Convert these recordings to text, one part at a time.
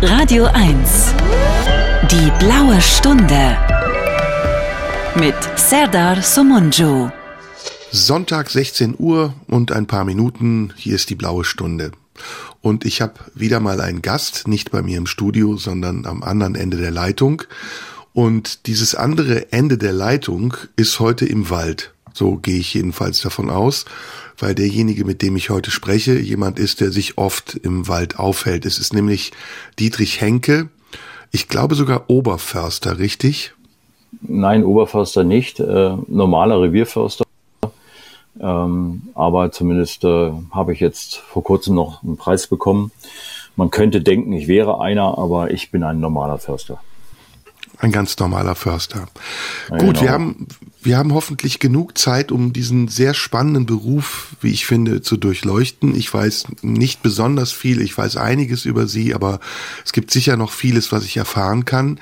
Radio 1. Die blaue Stunde. Mit Serdar Somunju. Sonntag 16 Uhr und ein paar Minuten. Hier ist die blaue Stunde. Und ich habe wieder mal einen Gast, nicht bei mir im Studio, sondern am anderen Ende der Leitung. Und dieses andere Ende der Leitung ist heute im Wald. So gehe ich jedenfalls davon aus, weil derjenige, mit dem ich heute spreche, jemand ist, der sich oft im Wald aufhält. Es ist nämlich Dietrich Henke. Ich glaube sogar Oberförster, richtig? Nein, Oberförster nicht. Äh, normaler Revierförster. Ähm, aber zumindest äh, habe ich jetzt vor kurzem noch einen Preis bekommen. Man könnte denken, ich wäre einer, aber ich bin ein normaler Förster. Ein ganz normaler Förster. Ja, Gut, genau. wir haben, wir haben hoffentlich genug Zeit, um diesen sehr spannenden Beruf, wie ich finde, zu durchleuchten. Ich weiß nicht besonders viel, ich weiß einiges über Sie, aber es gibt sicher noch vieles, was ich erfahren kann.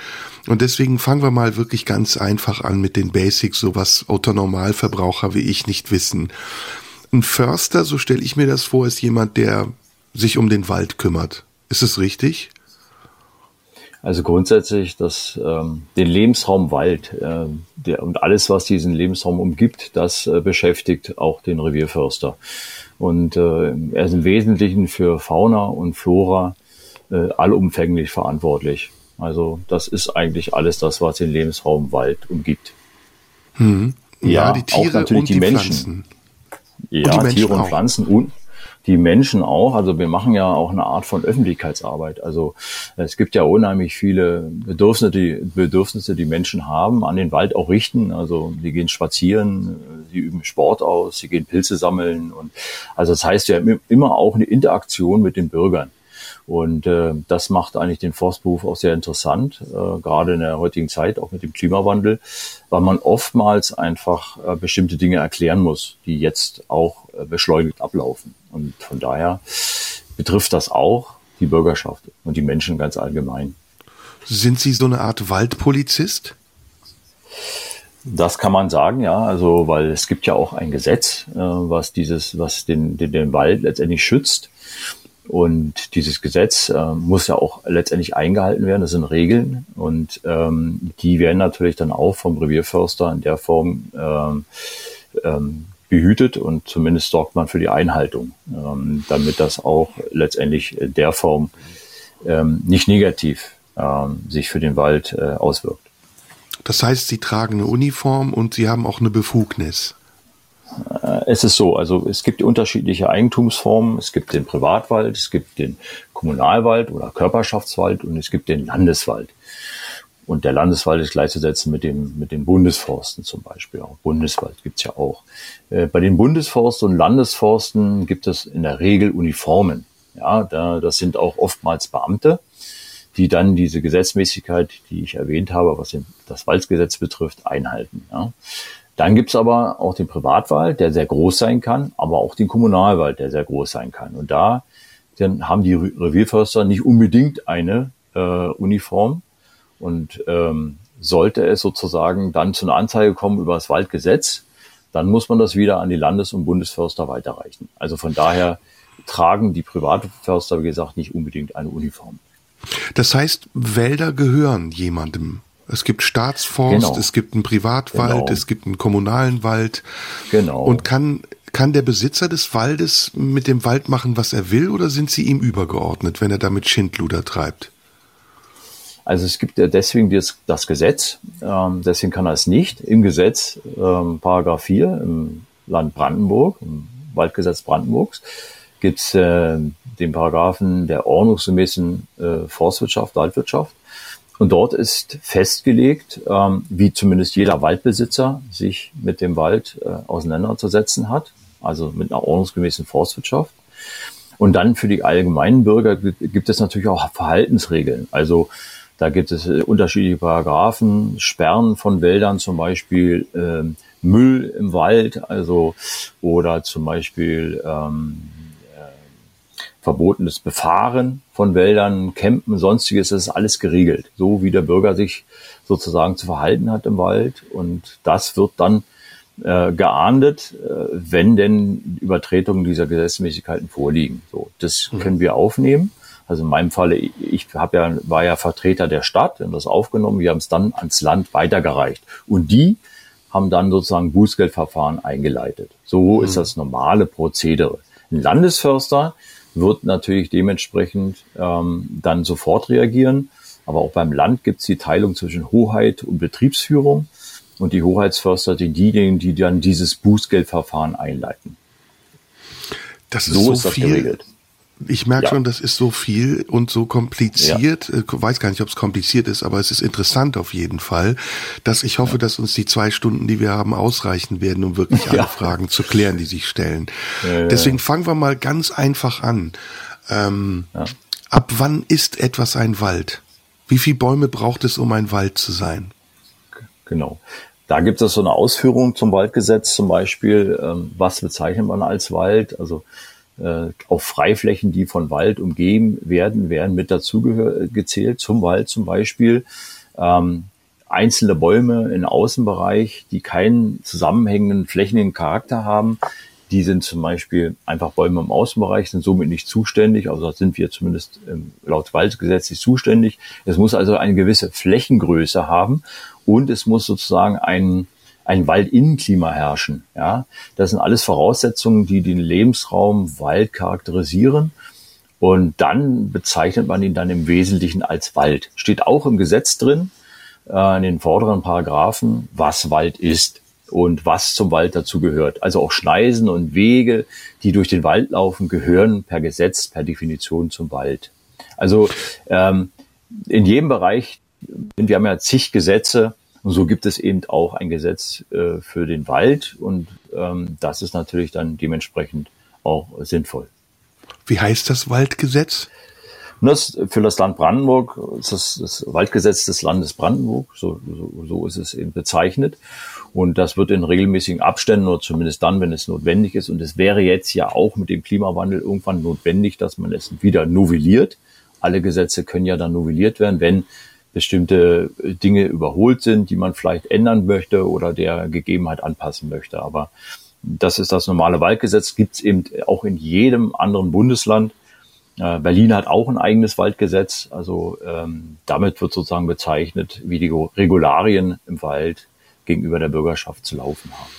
Und deswegen fangen wir mal wirklich ganz einfach an mit den Basics, so was Autonormalverbraucher wie ich nicht wissen. Ein Förster, so stelle ich mir das vor, ist jemand, der sich um den Wald kümmert. Ist es richtig? Also grundsätzlich das, ähm, den Lebensraum Wald äh, der, und alles, was diesen Lebensraum umgibt, das äh, beschäftigt auch den Revierförster. Und äh, er ist im Wesentlichen für Fauna und Flora äh, allumfänglich verantwortlich. Also das ist eigentlich alles das, was den Lebensraum Wald umgibt. Hm. Ja, ja, die Tiere und die, die Menschen. Pflanzen. Ja, und die Menschen Tiere und auch. Pflanzen und die Menschen auch. Also wir machen ja auch eine Art von Öffentlichkeitsarbeit. Also es gibt ja unheimlich viele Bedürfnisse, die Bedürfnisse, die Menschen haben, an den Wald auch richten. Also die gehen spazieren, sie üben Sport aus, sie gehen Pilze sammeln und also das heißt, wir haben immer auch eine Interaktion mit den Bürgern. Und äh, das macht eigentlich den Forstberuf auch sehr interessant, äh, gerade in der heutigen Zeit, auch mit dem Klimawandel, weil man oftmals einfach äh, bestimmte Dinge erklären muss, die jetzt auch äh, beschleunigt ablaufen. Und von daher betrifft das auch die Bürgerschaft und die Menschen ganz allgemein. Sind Sie so eine Art Waldpolizist? Das kann man sagen, ja. Also, weil es gibt ja auch ein Gesetz, äh, was dieses, was den, den, den Wald letztendlich schützt. Und dieses Gesetz äh, muss ja auch letztendlich eingehalten werden. Das sind Regeln und ähm, die werden natürlich dann auch vom Revierförster in der Form ähm, ähm, behütet und zumindest sorgt man für die Einhaltung, ähm, damit das auch letztendlich in der Form ähm, nicht negativ ähm, sich für den Wald äh, auswirkt. Das heißt, Sie tragen eine Uniform und Sie haben auch eine Befugnis. Äh, es ist so, also es gibt unterschiedliche Eigentumsformen. Es gibt den Privatwald, es gibt den Kommunalwald oder Körperschaftswald und es gibt den Landeswald. Und der Landeswald ist gleichzusetzen mit dem, mit den Bundesforsten zum Beispiel. Auch Bundeswald gibt's ja auch. Äh, bei den Bundesforsten und Landesforsten gibt es in der Regel Uniformen. Ja, da, das sind auch oftmals Beamte, die dann diese Gesetzmäßigkeit, die ich erwähnt habe, was das Waldgesetz betrifft, einhalten. Ja. Dann gibt's aber auch den Privatwald, der sehr groß sein kann, aber auch den Kommunalwald, der sehr groß sein kann. Und da dann haben die Revierförster nicht unbedingt eine äh, Uniform. Und ähm, sollte es sozusagen dann zu einer Anzeige kommen über das Waldgesetz, dann muss man das wieder an die Landes- und Bundesförster weiterreichen. Also von daher tragen die Privatförster, wie gesagt, nicht unbedingt eine Uniform. Das heißt, Wälder gehören jemandem. Es gibt Staatsforst, genau. es gibt einen Privatwald, genau. es gibt einen kommunalen Wald. Genau. Und kann, kann der Besitzer des Waldes mit dem Wald machen, was er will, oder sind sie ihm übergeordnet, wenn er damit Schindluder treibt? Also es gibt ja deswegen das, das Gesetz, ähm, deswegen kann er es nicht. Im Gesetz, ähm, Paragraph 4 im Land Brandenburg, im Waldgesetz Brandenburgs, gibt es äh, den Paragraphen der ordnungsgemäßen äh, Forstwirtschaft, Waldwirtschaft. Und dort ist festgelegt, ähm, wie zumindest jeder Waldbesitzer sich mit dem Wald äh, auseinanderzusetzen hat, also mit einer ordnungsgemäßen Forstwirtschaft. Und dann für die allgemeinen Bürger gibt es natürlich auch Verhaltensregeln. Also da gibt es äh, unterschiedliche Paragraphen, Sperren von Wäldern zum Beispiel, äh, Müll im Wald, also oder zum Beispiel ähm, verbotenes Befahren von Wäldern, Campen, sonstiges, das ist alles geregelt, so wie der Bürger sich sozusagen zu verhalten hat im Wald. Und das wird dann äh, geahndet, äh, wenn denn Übertretungen dieser Gesetzmäßigkeiten vorliegen. So, das mhm. können wir aufnehmen. Also in meinem Falle, ich hab ja, war ja Vertreter der Stadt und das aufgenommen. Wir haben es dann ans Land weitergereicht. Und die haben dann sozusagen Bußgeldverfahren eingeleitet. So mhm. ist das normale Prozedere. Ein Landesförster wird natürlich dementsprechend ähm, dann sofort reagieren. Aber auch beim Land gibt es die Teilung zwischen Hoheit und Betriebsführung. Und die Hoheitsförster sind diejenigen, die dann dieses Bußgeldverfahren einleiten. Das ist so, so ist das viel. geregelt. Ich merke ja. schon, das ist so viel und so kompliziert. Ja. Ich äh, weiß gar nicht, ob es kompliziert ist, aber es ist interessant auf jeden Fall, dass ich hoffe, ja. dass uns die zwei Stunden, die wir haben, ausreichen werden, um wirklich alle Fragen zu klären, die sich stellen. Deswegen fangen wir mal ganz einfach an. Ähm, ab wann ist etwas ein Wald? Wie viele Bäume braucht es, um ein Wald zu sein? Genau. Da gibt es so eine Ausführung zum Waldgesetz zum Beispiel. Ähm, was bezeichnet man als Wald? Also äh, auf Freiflächen, die von Wald umgeben werden, werden mit dazu gezählt, zum Wald zum Beispiel. Ähm, einzelne Bäume im Außenbereich, die keinen zusammenhängenden flächigen Charakter haben, die sind zum Beispiel einfach Bäume im Außenbereich, sind somit nicht zuständig. Also sind wir zumindest ähm, laut Waldgesetz nicht zuständig. Es muss also eine gewisse Flächengröße haben und es muss sozusagen ein, ein Waldinnenklima herrschen. Ja, das sind alles Voraussetzungen, die den Lebensraum Wald charakterisieren. Und dann bezeichnet man ihn dann im Wesentlichen als Wald. Steht auch im Gesetz drin, äh, in den vorderen Paragraphen, was Wald ist und was zum Wald dazu gehört. Also auch Schneisen und Wege, die durch den Wald laufen, gehören per Gesetz, per Definition zum Wald. Also ähm, in jedem Bereich, wir haben ja zig Gesetze und so gibt es eben auch ein Gesetz äh, für den Wald und ähm, das ist natürlich dann dementsprechend auch sinnvoll. Wie heißt das Waldgesetz? das für das Land Brandenburg ist das, das Waldgesetz des Landes Brandenburg, so, so, so ist es eben bezeichnet. Und das wird in regelmäßigen Abständen oder zumindest dann, wenn es notwendig ist. Und es wäre jetzt ja auch mit dem Klimawandel irgendwann notwendig, dass man es wieder novelliert. Alle Gesetze können ja dann novelliert werden, wenn bestimmte Dinge überholt sind, die man vielleicht ändern möchte oder der Gegebenheit anpassen möchte. Aber das ist das normale Waldgesetz, gibt es eben auch in jedem anderen Bundesland. Äh, Berlin hat auch ein eigenes Waldgesetz. Also ähm, damit wird sozusagen bezeichnet, wie die Regularien im Wald gegenüber der Bürgerschaft zu laufen haben.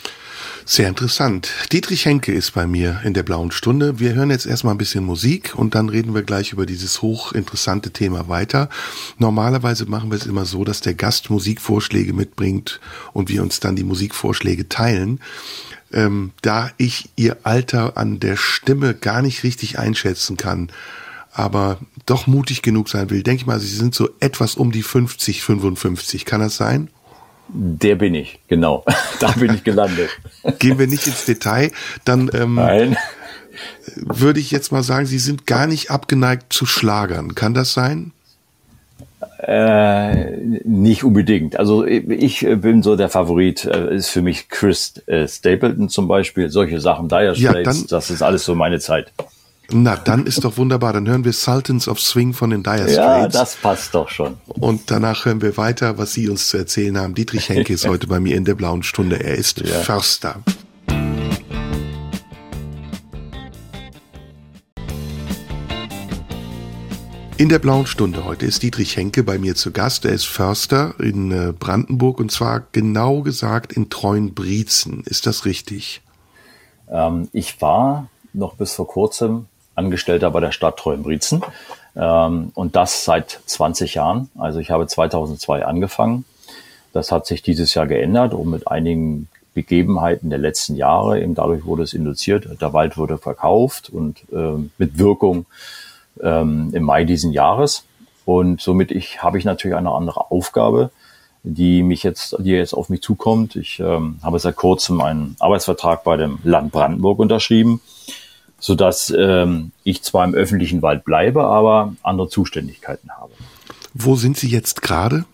Sehr interessant. Dietrich Henke ist bei mir in der blauen Stunde. Wir hören jetzt erstmal ein bisschen Musik und dann reden wir gleich über dieses hochinteressante Thema weiter. Normalerweise machen wir es immer so, dass der Gast Musikvorschläge mitbringt und wir uns dann die Musikvorschläge teilen. Ähm, da ich ihr Alter an der Stimme gar nicht richtig einschätzen kann, aber doch mutig genug sein will, denke ich mal, sie sind so etwas um die 50, 55. Kann das sein? Der bin ich, genau. da bin ich gelandet. Gehen wir nicht ins Detail, dann ähm, Nein. würde ich jetzt mal sagen, Sie sind gar nicht abgeneigt zu Schlagern. Kann das sein? Äh, nicht unbedingt. Also ich bin so der Favorit, äh, ist für mich Chris äh, Stapleton zum Beispiel, solche Sachen, Dire Straits, ja, das ist alles so meine Zeit. Na, dann ist doch wunderbar. Dann hören wir Sultans of Swing von den Dire Straits. Ja, das passt doch schon. Und danach hören wir weiter, was Sie uns zu erzählen haben. Dietrich Henke ist heute bei mir in der blauen Stunde. Er ist ja. Förster. In der blauen Stunde heute ist Dietrich Henke bei mir zu Gast. Er ist Förster in äh, Brandenburg und zwar genau gesagt in Treuenbrietzen. Ist das richtig? Ähm, ich war noch bis vor kurzem Angestellter bei der Stadt Treuenbrietzen ähm, und das seit 20 Jahren. Also ich habe 2002 angefangen. Das hat sich dieses Jahr geändert und mit einigen Begebenheiten der letzten Jahre, eben dadurch wurde es induziert, der Wald wurde verkauft und ähm, mit Wirkung ähm, im Mai diesen Jahres. Und somit ich, habe ich natürlich eine andere Aufgabe, die mich jetzt, die jetzt auf mich zukommt. Ich ähm, habe seit kurzem einen Arbeitsvertrag bei dem Land Brandenburg unterschrieben so dass ähm, ich zwar im öffentlichen Wald bleibe, aber andere Zuständigkeiten habe. Wo sind Sie jetzt gerade?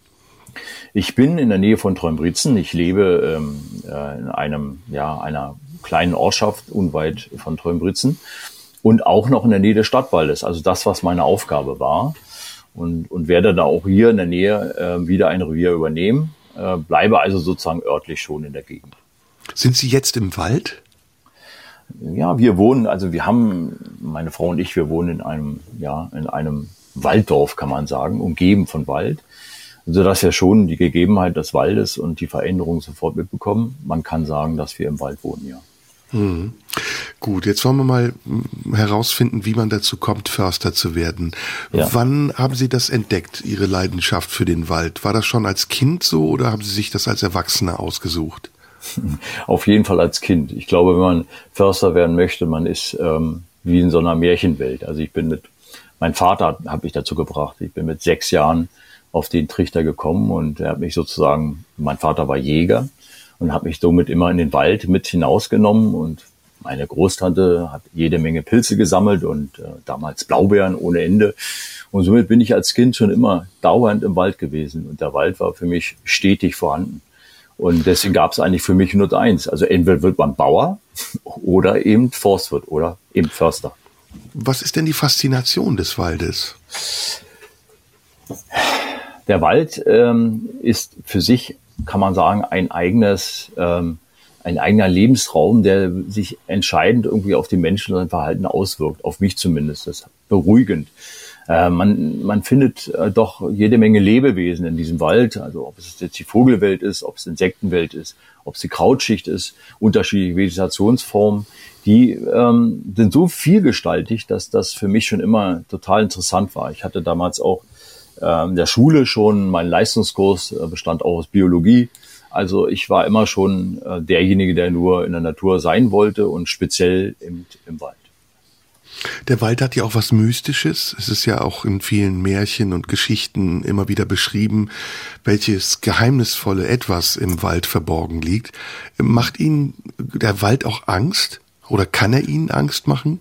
Ich bin in der Nähe von Treumbritzen. Ich lebe ähm, äh, in einem, ja, einer kleinen Ortschaft unweit von Treumbritzen und auch noch in der Nähe des Stadtwaldes. Also das, was meine Aufgabe war. Und, und werde da auch hier in der Nähe äh, wieder ein Revier übernehmen. Äh, bleibe also sozusagen örtlich schon in der Gegend. Sind Sie jetzt im Wald? Ja, wir wohnen, also wir haben, meine Frau und ich, wir wohnen in einem, ja, in einem Walddorf, kann man sagen, umgeben von Wald, sodass wir schon die Gegebenheit des Waldes und die Veränderung sofort mitbekommen. Man kann sagen, dass wir im Wald wohnen, ja. Mhm. Gut, jetzt wollen wir mal herausfinden, wie man dazu kommt, Förster zu werden. Ja. Wann haben Sie das entdeckt, Ihre Leidenschaft für den Wald? War das schon als Kind so oder haben Sie sich das als Erwachsener ausgesucht? Auf jeden Fall als Kind. Ich glaube, wenn man Förster werden möchte, man ist ähm, wie in so einer Märchenwelt. Also ich bin mit, mein Vater hat mich dazu gebracht. Ich bin mit sechs Jahren auf den Trichter gekommen und er hat mich sozusagen, mein Vater war Jäger und hat mich somit immer in den Wald mit hinausgenommen und meine Großtante hat jede Menge Pilze gesammelt und äh, damals Blaubeeren ohne Ende. Und somit bin ich als Kind schon immer dauernd im Wald gewesen. Und der Wald war für mich stetig vorhanden. Und deswegen gab es eigentlich für mich nur eins. Also entweder wird man Bauer oder eben Forstwirt oder eben Förster. Was ist denn die Faszination des Waldes? Der Wald ähm, ist für sich, kann man sagen, ein eigenes, ähm, ein eigener Lebensraum, der sich entscheidend irgendwie auf die Menschen und sein Verhalten auswirkt, auf mich zumindest. Das ist beruhigend. Äh, man, man findet äh, doch jede Menge Lebewesen in diesem Wald, also ob es jetzt die Vogelwelt ist, ob es Insektenwelt ist, ob es die Krautschicht ist, unterschiedliche Vegetationsformen, die ähm, sind so vielgestaltig, dass das für mich schon immer total interessant war. Ich hatte damals auch äh, in der Schule schon, mein Leistungskurs äh, bestand auch aus Biologie. Also ich war immer schon äh, derjenige, der nur in der Natur sein wollte und speziell im, im Wald. Der Wald hat ja auch was Mystisches. Es ist ja auch in vielen Märchen und Geschichten immer wieder beschrieben, welches geheimnisvolle Etwas im Wald verborgen liegt. Macht Ihnen der Wald auch Angst? Oder kann er Ihnen Angst machen?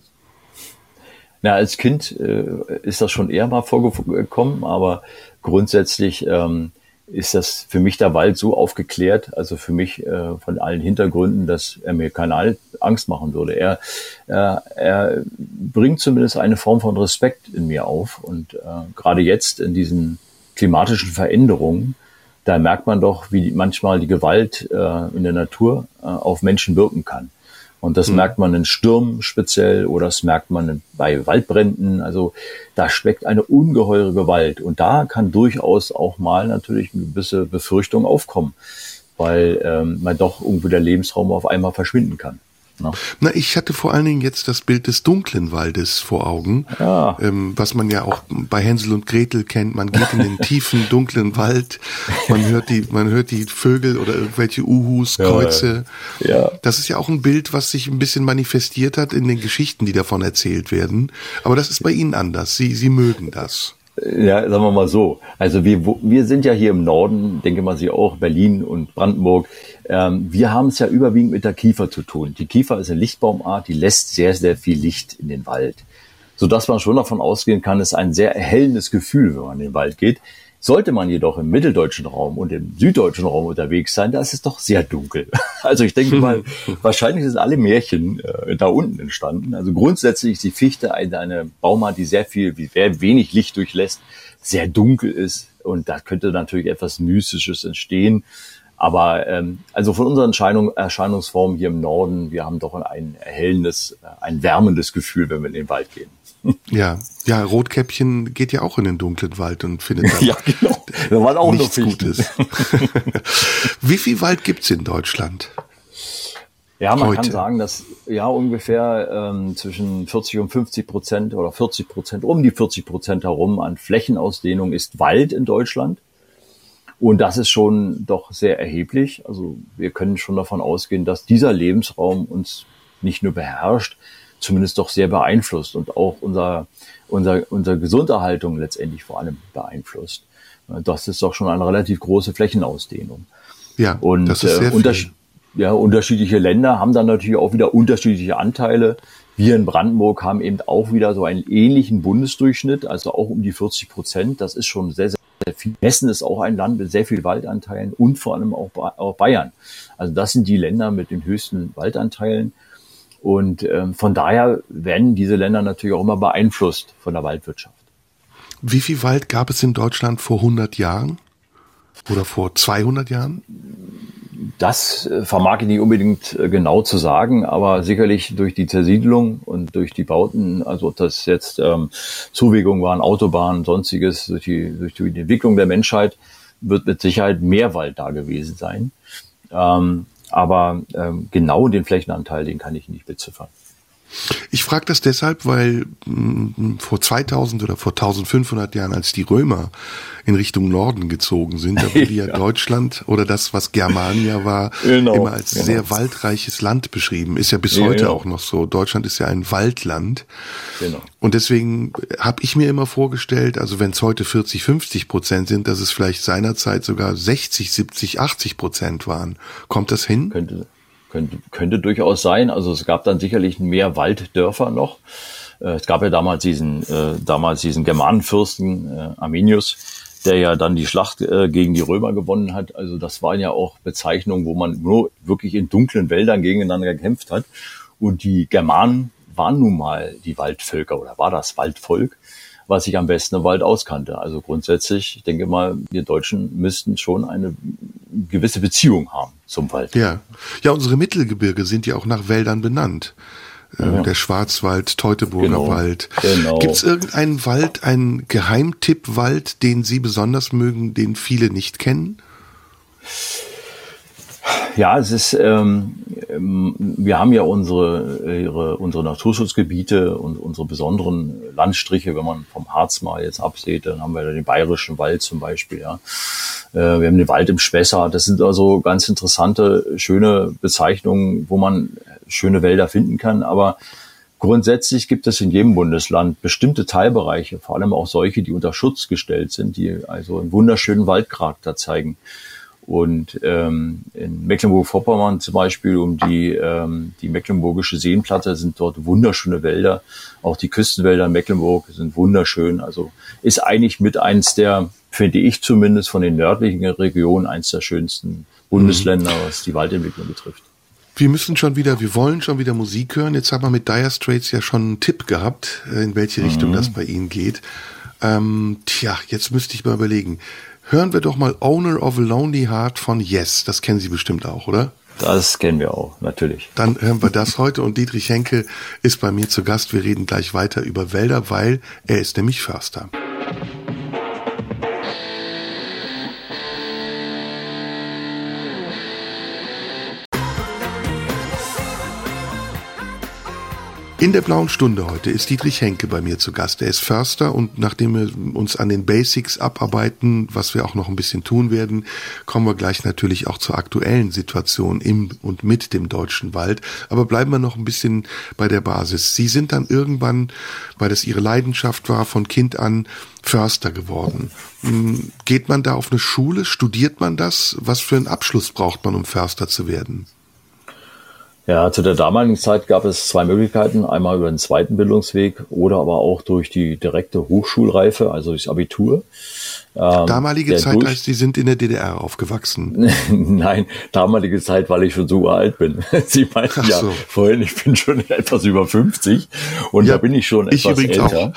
Na, als Kind äh, ist das schon eher mal vorgekommen, aber grundsätzlich ähm, ist das für mich der Wald so aufgeklärt, also für mich äh, von allen Hintergründen, dass er mir keine Angst machen würde. Er, äh, er bringt zumindest eine Form von Respekt in mir auf. Und äh, gerade jetzt in diesen klimatischen Veränderungen, da merkt man doch, wie manchmal die Gewalt äh, in der Natur äh, auf Menschen wirken kann. Und das mhm. merkt man in Stürmen speziell oder das merkt man bei Waldbränden. Also da steckt eine ungeheure Gewalt. Und da kann durchaus auch mal natürlich eine gewisse Befürchtung aufkommen, weil ähm, man doch irgendwo der Lebensraum auf einmal verschwinden kann. No. Na, ich hatte vor allen Dingen jetzt das Bild des dunklen Waldes vor Augen, ja. ähm, was man ja auch bei Hänsel und Gretel kennt. Man geht in den tiefen, dunklen Wald, man hört die, man hört die Vögel oder irgendwelche Uhus, Kreuze. Ja. ja. Das ist ja auch ein Bild, was sich ein bisschen manifestiert hat in den Geschichten, die davon erzählt werden. Aber das ist bei Ihnen anders. Sie, Sie mögen das. Ja, sagen wir mal so. Also wir, wir sind ja hier im Norden, denke mal Sie auch, Berlin und Brandenburg. Ähm, wir haben es ja überwiegend mit der Kiefer zu tun. Die Kiefer ist eine Lichtbaumart, die lässt sehr, sehr viel Licht in den Wald. Sodass man schon davon ausgehen kann, es ist ein sehr erhellendes Gefühl, wenn man in den Wald geht. Sollte man jedoch im mitteldeutschen Raum und im süddeutschen Raum unterwegs sein, da ist es doch sehr dunkel. Also ich denke mal, wahrscheinlich sind alle Märchen äh, da unten entstanden. Also grundsätzlich ist die Fichte eine, eine Baumart, die sehr viel, wie sehr wenig Licht durchlässt, sehr dunkel ist und da könnte natürlich etwas Mystisches entstehen. Aber ähm, also von unseren Erscheinung, Erscheinungsformen hier im Norden, wir haben doch ein erhellendes, äh, ein wärmendes Gefühl, wenn wir in den Wald gehen. Ja, ja, Rotkäppchen geht ja auch in den dunklen Wald und findet da ja, genau. da waren auch nichts noch Gutes. Wie viel Wald gibt's in Deutschland? Ja, man Heute. kann sagen, dass ja ungefähr ähm, zwischen 40 und 50 Prozent oder 40 Prozent, um die 40 Prozent herum an Flächenausdehnung ist Wald in Deutschland. Und das ist schon doch sehr erheblich. Also wir können schon davon ausgehen, dass dieser Lebensraum uns nicht nur beherrscht, zumindest doch sehr beeinflusst und auch unser, unser, unsere Gesunderhaltung letztendlich vor allem beeinflusst. Das ist doch schon eine relativ große Flächenausdehnung. Ja, und das ist sehr äh, unterschied ja, unterschiedliche Länder haben dann natürlich auch wieder unterschiedliche Anteile. Wir in Brandenburg haben eben auch wieder so einen ähnlichen Bundesdurchschnitt, also auch um die 40 Prozent. Das ist schon sehr, sehr viel. Hessen ist auch ein Land mit sehr viel Waldanteilen und vor allem auch, auch Bayern. Also das sind die Länder mit den höchsten Waldanteilen. Und ähm, von daher werden diese Länder natürlich auch immer beeinflusst von der Waldwirtschaft. Wie viel Wald gab es in Deutschland vor 100 Jahren? Oder vor 200 Jahren? das äh, vermag ich nicht unbedingt äh, genau zu sagen, aber sicherlich durch die Zersiedlung und durch die Bauten, also das jetzt ähm, Zuwägungen waren, Autobahnen, sonstiges, durch die, durch die Entwicklung der Menschheit, wird mit Sicherheit mehr Wald da gewesen sein. Ähm, aber ähm, genau den Flächenanteil, den kann ich nicht beziffern. Ich frage das deshalb, weil mh, mm, vor 2000 oder vor 1500 Jahren, als die Römer in Richtung Norden gezogen sind, da wurde ja, ja, Deutschland oder das, was Germania war, genau, immer als genau. sehr waldreiches Land beschrieben. Ist ja bis ja, heute genau. auch noch so. Deutschland ist ja ein Waldland. Genau. Und deswegen habe ich mir immer vorgestellt, also wenn es heute 40, 50 Prozent sind, dass es vielleicht seinerzeit sogar 60, 70, 80 Prozent waren. Kommt das hin? Könnte, könnte, könnte durchaus sein. Also es gab dann sicherlich mehr Walddörfer noch. Äh, es gab ja damals diesen, äh, damals diesen Germanenfürsten äh, Arminius, der ja dann die Schlacht äh, gegen die Römer gewonnen hat. Also das waren ja auch Bezeichnungen, wo man nur wirklich in dunklen Wäldern gegeneinander gekämpft hat. Und die Germanen waren nun mal die Waldvölker oder war das Waldvolk was sich am besten im Wald auskannte. Also grundsätzlich, ich denke mal, wir Deutschen müssten schon eine gewisse Beziehung haben zum Wald. Ja, ja, unsere Mittelgebirge sind ja auch nach Wäldern benannt. Äh, ja. Der Schwarzwald, Teutoburger genau. Wald. Genau. Gibt es irgendeinen Wald, einen Geheimtippwald, den Sie besonders mögen, den viele nicht kennen? Ja, es ist, ähm, ähm, wir haben ja unsere, ihre, unsere Naturschutzgebiete und unsere besonderen Landstriche, wenn man vom Harz mal jetzt absieht, dann haben wir den Bayerischen Wald zum Beispiel, ja. Äh, wir haben den Wald im Spessart. Das sind also ganz interessante, schöne Bezeichnungen, wo man schöne Wälder finden kann. Aber grundsätzlich gibt es in jedem Bundesland bestimmte Teilbereiche, vor allem auch solche, die unter Schutz gestellt sind, die also einen wunderschönen Waldcharakter zeigen. Und ähm, in Mecklenburg-Vorpommern zum Beispiel um die, ähm, die Mecklenburgische Seenplatte sind dort wunderschöne Wälder. Auch die Küstenwälder in Mecklenburg sind wunderschön. Also ist eigentlich mit eins der, finde ich zumindest, von den nördlichen Regionen eins der schönsten Bundesländer, mhm. was die Waldentwicklung betrifft. Wir müssen schon wieder, wir wollen schon wieder Musik hören. Jetzt haben wir mit Dire Straits ja schon einen Tipp gehabt, in welche Richtung mhm. das bei Ihnen geht. Ähm, tja, jetzt müsste ich mal überlegen. Hören wir doch mal Owner of a Lonely Heart von Yes. Das kennen Sie bestimmt auch, oder? Das kennen wir auch, natürlich. Dann hören wir das heute und Dietrich Henke ist bei mir zu Gast. Wir reden gleich weiter über Wälder, weil er ist nämlich Förster. In der blauen Stunde heute ist Dietrich Henke bei mir zu Gast. Er ist Förster und nachdem wir uns an den Basics abarbeiten, was wir auch noch ein bisschen tun werden, kommen wir gleich natürlich auch zur aktuellen Situation im und mit dem deutschen Wald. Aber bleiben wir noch ein bisschen bei der Basis. Sie sind dann irgendwann, weil das Ihre Leidenschaft war, von Kind an Förster geworden. Hm, geht man da auf eine Schule? Studiert man das? Was für einen Abschluss braucht man, um Förster zu werden? Ja, zu der damaligen Zeit gab es zwei Möglichkeiten. Einmal über den zweiten Bildungsweg oder aber auch durch die direkte Hochschulreife, also das Abitur. Ähm, damalige Zeit heißt, Sie sind in der DDR aufgewachsen. Nein, damalige Zeit, weil ich schon so alt bin. Sie meinten so. ja vorhin, ich bin schon etwas über 50 und ja, da bin ich schon ich etwas älter.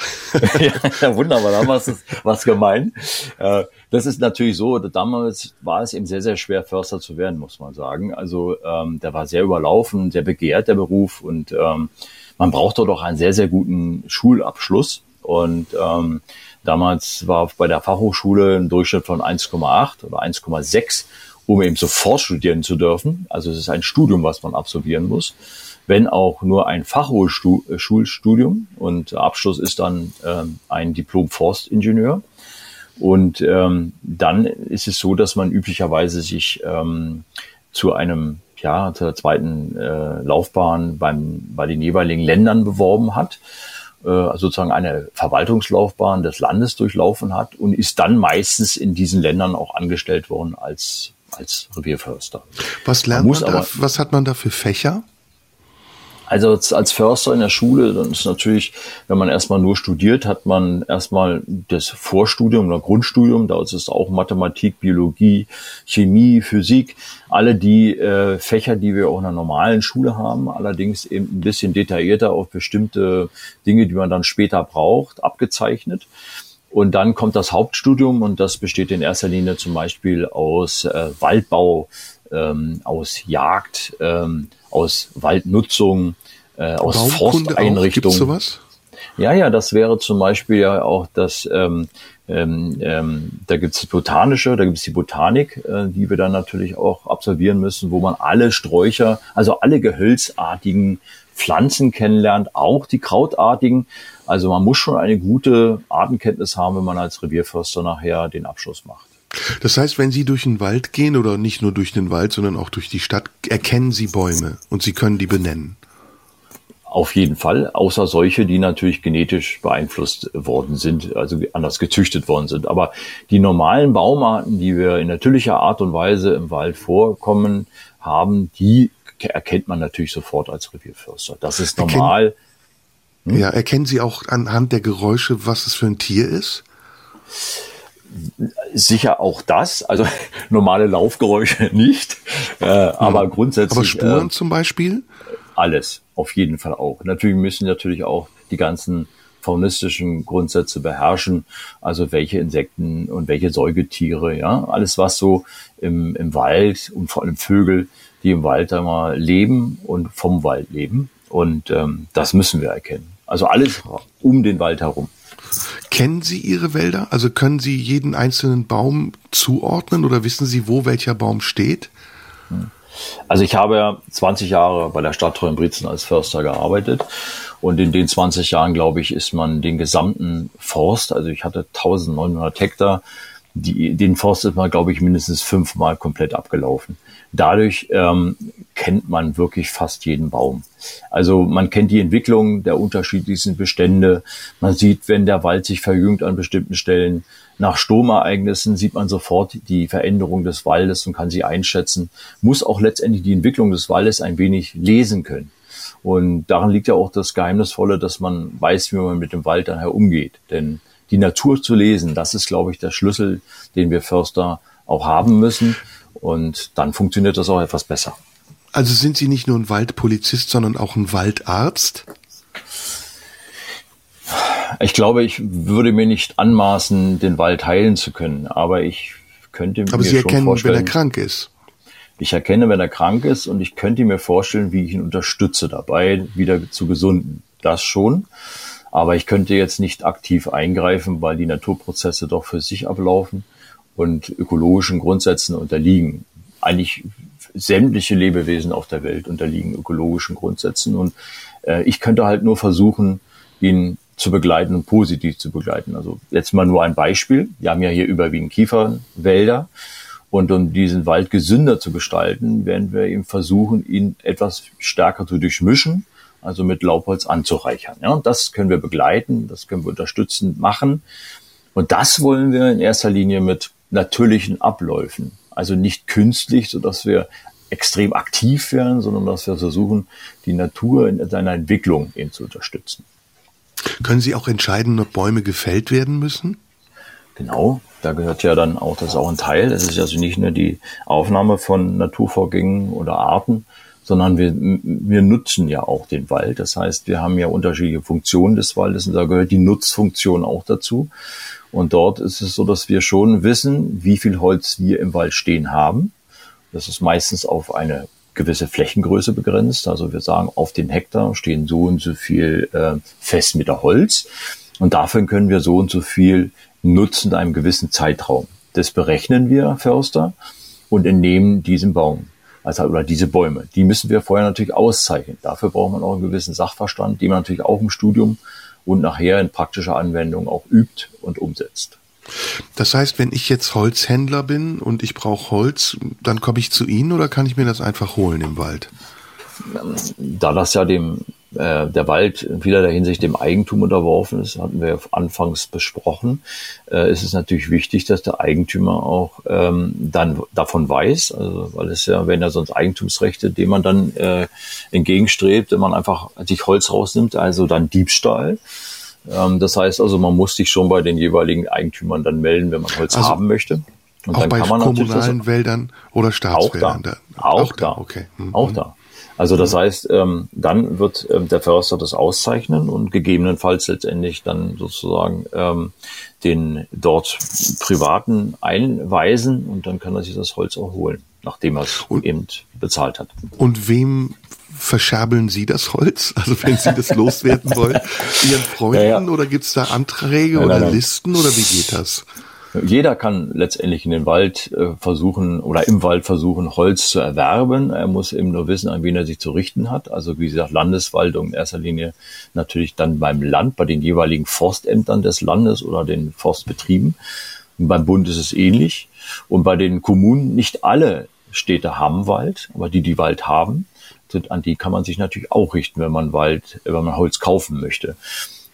ja, wunderbar, da haben wir was gemeint. Äh, das ist natürlich so, damals war es eben sehr, sehr schwer, Förster zu werden, muss man sagen. Also ähm, der war sehr überlaufen, sehr begehrt, der Beruf und ähm, man brauchte doch einen sehr, sehr guten Schulabschluss. Und ähm, Damals war bei der Fachhochschule ein Durchschnitt von 1,8 oder 1,6, um eben sofort studieren zu dürfen. Also es ist ein Studium, was man absolvieren muss, wenn auch nur ein Fachhochschulstudium und Abschluss ist dann ähm, ein Diplom Forstingenieur. Und ähm, dann ist es so, dass man üblicherweise sich ähm, zu einem ja zur zweiten äh, Laufbahn beim bei den jeweiligen Ländern beworben hat äh, sozusagen eine Verwaltungslaufbahn des Landes durchlaufen hat und ist dann meistens in diesen Ländern auch angestellt worden als als Revierförster. Was lernt man, man da, aber, was hat man da für Fächer? Also als Förster in der Schule, dann ist natürlich, wenn man erstmal nur studiert, hat man erstmal das Vorstudium oder Grundstudium, da ist es auch Mathematik, Biologie, Chemie, Physik, alle die äh, Fächer, die wir auch in einer normalen Schule haben, allerdings eben ein bisschen detaillierter auf bestimmte Dinge, die man dann später braucht, abgezeichnet. Und dann kommt das Hauptstudium und das besteht in erster Linie zum Beispiel aus äh, Waldbau, ähm, aus Jagd, ähm, aus Waldnutzung, äh, aus Baumkunde Forsteinrichtungen. Auch? sowas? Ja, ja, das wäre zum Beispiel ja auch das, ähm, ähm, ähm, da gibt's die botanische, da gibt's die Botanik, äh, die wir dann natürlich auch absolvieren müssen, wo man alle Sträucher, also alle gehölzartigen Pflanzen kennenlernt, auch die krautartigen. Also man muss schon eine gute Artenkenntnis haben, wenn man als Revierförster nachher den Abschluss macht. Das heißt, wenn Sie durch den Wald gehen oder nicht nur durch den Wald, sondern auch durch die Stadt, erkennen Sie Bäume und Sie können die benennen. Auf jeden Fall, außer solche, die natürlich genetisch beeinflusst worden sind, also anders gezüchtet worden sind. Aber die normalen Baumarten, die wir in natürlicher Art und Weise im Wald vorkommen haben, die erkennt man natürlich sofort als Revierförster. Das ist normal. Erkennen, hm? Ja, erkennen Sie auch anhand der Geräusche, was es für ein Tier ist? Sicher auch das, also normale Laufgeräusche nicht, äh, aber hm. grundsätzlich. Aber Spuren äh, zum Beispiel? Alles, auf jeden Fall auch. Natürlich müssen natürlich auch die ganzen faunistischen Grundsätze beherrschen, also welche Insekten und welche Säugetiere, ja, alles was so im, im Wald und vor allem Vögel, die im Wald einmal leben und vom Wald leben. Und ähm, das müssen wir erkennen. Also alles um den Wald herum. Kennen Sie Ihre Wälder? Also können Sie jeden einzelnen Baum zuordnen oder wissen Sie, wo welcher Baum steht? Also ich habe ja 20 Jahre bei der Stadt Treuenbrietzen als Förster gearbeitet und in den 20 Jahren, glaube ich, ist man den gesamten Forst, also ich hatte 1900 Hektar, die, den Forst ist man, glaube ich, mindestens fünfmal komplett abgelaufen. Dadurch ähm, kennt man wirklich fast jeden Baum. Also man kennt die Entwicklung der unterschiedlichsten Bestände. Man sieht, wenn der Wald sich verjüngt an bestimmten Stellen. Nach Sturmereignissen sieht man sofort die Veränderung des Waldes und kann sie einschätzen. Muss auch letztendlich die Entwicklung des Waldes ein wenig lesen können. Und daran liegt ja auch das Geheimnisvolle, dass man weiß, wie man mit dem Wald dann herumgeht. Denn die Natur zu lesen, das ist, glaube ich, der Schlüssel, den wir Förster auch haben müssen. Und dann funktioniert das auch etwas besser. Also sind Sie nicht nur ein Waldpolizist, sondern auch ein Waldarzt? Ich glaube, ich würde mir nicht anmaßen, den Wald heilen zu können, aber ich könnte aber mir Sie erkennen, schon vorstellen, wenn er krank ist. Ich erkenne, wenn er krank ist und ich könnte mir vorstellen, wie ich ihn unterstütze dabei, wieder zu gesunden. Das schon. Aber ich könnte jetzt nicht aktiv eingreifen, weil die Naturprozesse doch für sich ablaufen und ökologischen Grundsätzen unterliegen. Eigentlich sämtliche Lebewesen auf der Welt unterliegen ökologischen Grundsätzen und äh, ich könnte halt nur versuchen, ihn zu begleiten und positiv zu begleiten. Also jetzt mal nur ein Beispiel. Wir haben ja hier überwiegend Kiefernwälder und um diesen Wald gesünder zu gestalten, werden wir eben versuchen, ihn etwas stärker zu durchmischen, also mit Laubholz anzureichern. Ja, und das können wir begleiten, das können wir unterstützend machen. Und das wollen wir in erster Linie mit natürlichen Abläufen. Also nicht künstlich, so dass wir extrem aktiv werden, sondern dass wir versuchen, die Natur in seiner Entwicklung eben zu unterstützen. Können Sie auch entscheiden, ob Bäume gefällt werden müssen? Genau, da gehört ja dann auch, das ist auch ein Teil. Es ist also nicht nur die Aufnahme von Naturvorgängen oder Arten, sondern wir, wir nutzen ja auch den Wald. Das heißt, wir haben ja unterschiedliche Funktionen des Waldes und da gehört die Nutzfunktion auch dazu. Und dort ist es so, dass wir schon wissen, wie viel Holz wir im Wald stehen haben. Das ist meistens auf eine gewisse Flächengröße begrenzt. Also wir sagen, auf den Hektar stehen so und so viel äh, Festmeter Holz. Und dafür können wir so und so viel nutzen in einem gewissen Zeitraum. Das berechnen wir, Förster, und entnehmen diesen Baum. Also, oder diese Bäume. Die müssen wir vorher natürlich auszeichnen. Dafür braucht man auch einen gewissen Sachverstand, den man natürlich auch im Studium und nachher in praktischer Anwendung auch übt und umsetzt. Das heißt, wenn ich jetzt Holzhändler bin und ich brauche Holz, dann komme ich zu Ihnen oder kann ich mir das einfach holen im Wald? Da das ja dem äh, der Wald in vielerlei Hinsicht dem Eigentum unterworfen ist, hatten wir anfangs besprochen, äh, ist es natürlich wichtig, dass der Eigentümer auch ähm, dann davon weiß, also weil es ja, wenn er sonst Eigentumsrechte, dem man dann äh, entgegenstrebt, wenn man einfach sich Holz rausnimmt, also dann Diebstahl. Ähm, das heißt also, man muss sich schon bei den jeweiligen Eigentümern dann melden, wenn man Holz also haben möchte. Und auch bei kommunalen Wäldern oder Staatswäldern? Auch da. Auch, auch da. Okay. Mhm. Auch da. Also das heißt, ähm, dann wird ähm, der Förster das auszeichnen und gegebenenfalls letztendlich dann sozusagen ähm, den dort Privaten einweisen und dann kann er sich das Holz auch holen. nachdem er es eben bezahlt hat. Und wem verscherbeln Sie das Holz? Also wenn Sie das loswerden wollen, Ihren Freunden ja, ja. oder gibt's da Anträge nein, oder nein, Listen oder wie geht das? Jeder kann letztendlich in den Wald äh, versuchen oder im Wald versuchen, Holz zu erwerben. Er muss eben nur wissen, an wen er sich zu richten hat. Also wie gesagt, Landeswaldung in erster Linie natürlich dann beim Land, bei den jeweiligen Forstämtern des Landes oder den Forstbetrieben. Und beim Bund ist es ähnlich. Und bei den Kommunen, nicht alle Städte haben Wald, aber die, die Wald haben, sind, an die kann man sich natürlich auch richten, wenn man Wald, wenn man Holz kaufen möchte.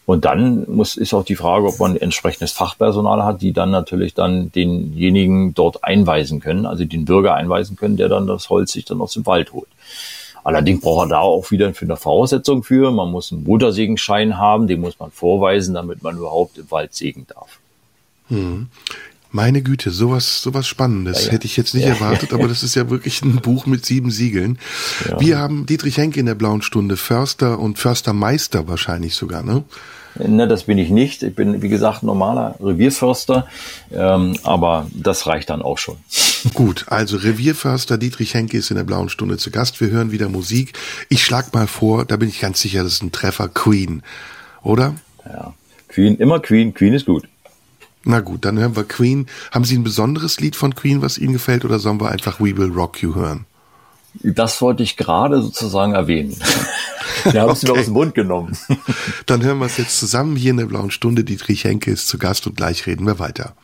Und dann muss, ist auch die Frage, ob man entsprechendes Fachpersonal hat, die dann natürlich dann denjenigen dort einweisen können, also den Bürger einweisen können, der dann das Holz sich dann aus dem Wald holt. Allerdings braucht er da auch wieder für eine Voraussetzung für. Man muss einen Motorsägenschein haben, den muss man vorweisen, damit man überhaupt im Wald sägen darf. Hm. Meine Güte, sowas, sowas Spannendes ja, ja. hätte ich jetzt nicht ja, erwartet, aber das ist ja wirklich ein Buch mit sieben Siegeln. Wir haben Dietrich Henke in der blauen Stunde, Förster und Förstermeister wahrscheinlich sogar, ne? Ne, das bin ich nicht. Ich bin, wie gesagt, normaler Revierförster, ähm, aber das reicht dann auch schon. Gut, also Revierförster Dietrich Henke ist in der blauen Stunde zu Gast. Wir hören wieder Musik. Ich schlag mal vor, da bin ich ganz sicher, das ist ein Treffer Queen, oder? Ja, Queen, immer Queen. Queen ist gut. Na gut, dann hören wir Queen. Haben Sie ein besonderes Lied von Queen, was Ihnen gefällt, oder sollen wir einfach We Will Rock You hören? Das wollte ich gerade sozusagen erwähnen. Wir haben es mir aus dem Mund genommen. Dann hören wir es jetzt zusammen hier in der blauen Stunde. Dietrich Henke ist zu Gast und gleich reden wir weiter.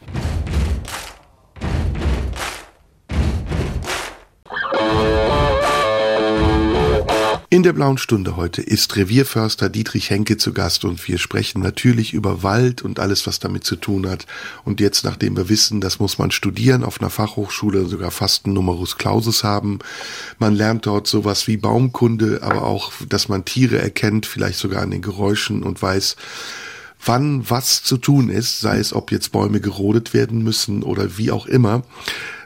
In der blauen Stunde heute ist Revierförster Dietrich Henke zu Gast und wir sprechen natürlich über Wald und alles, was damit zu tun hat. Und jetzt, nachdem wir wissen, das muss man studieren, auf einer Fachhochschule sogar fast einen Numerus Clausus haben. Man lernt dort sowas wie Baumkunde, aber auch, dass man Tiere erkennt, vielleicht sogar an den Geräuschen und weiß, wann was zu tun ist, sei es, ob jetzt Bäume gerodet werden müssen oder wie auch immer.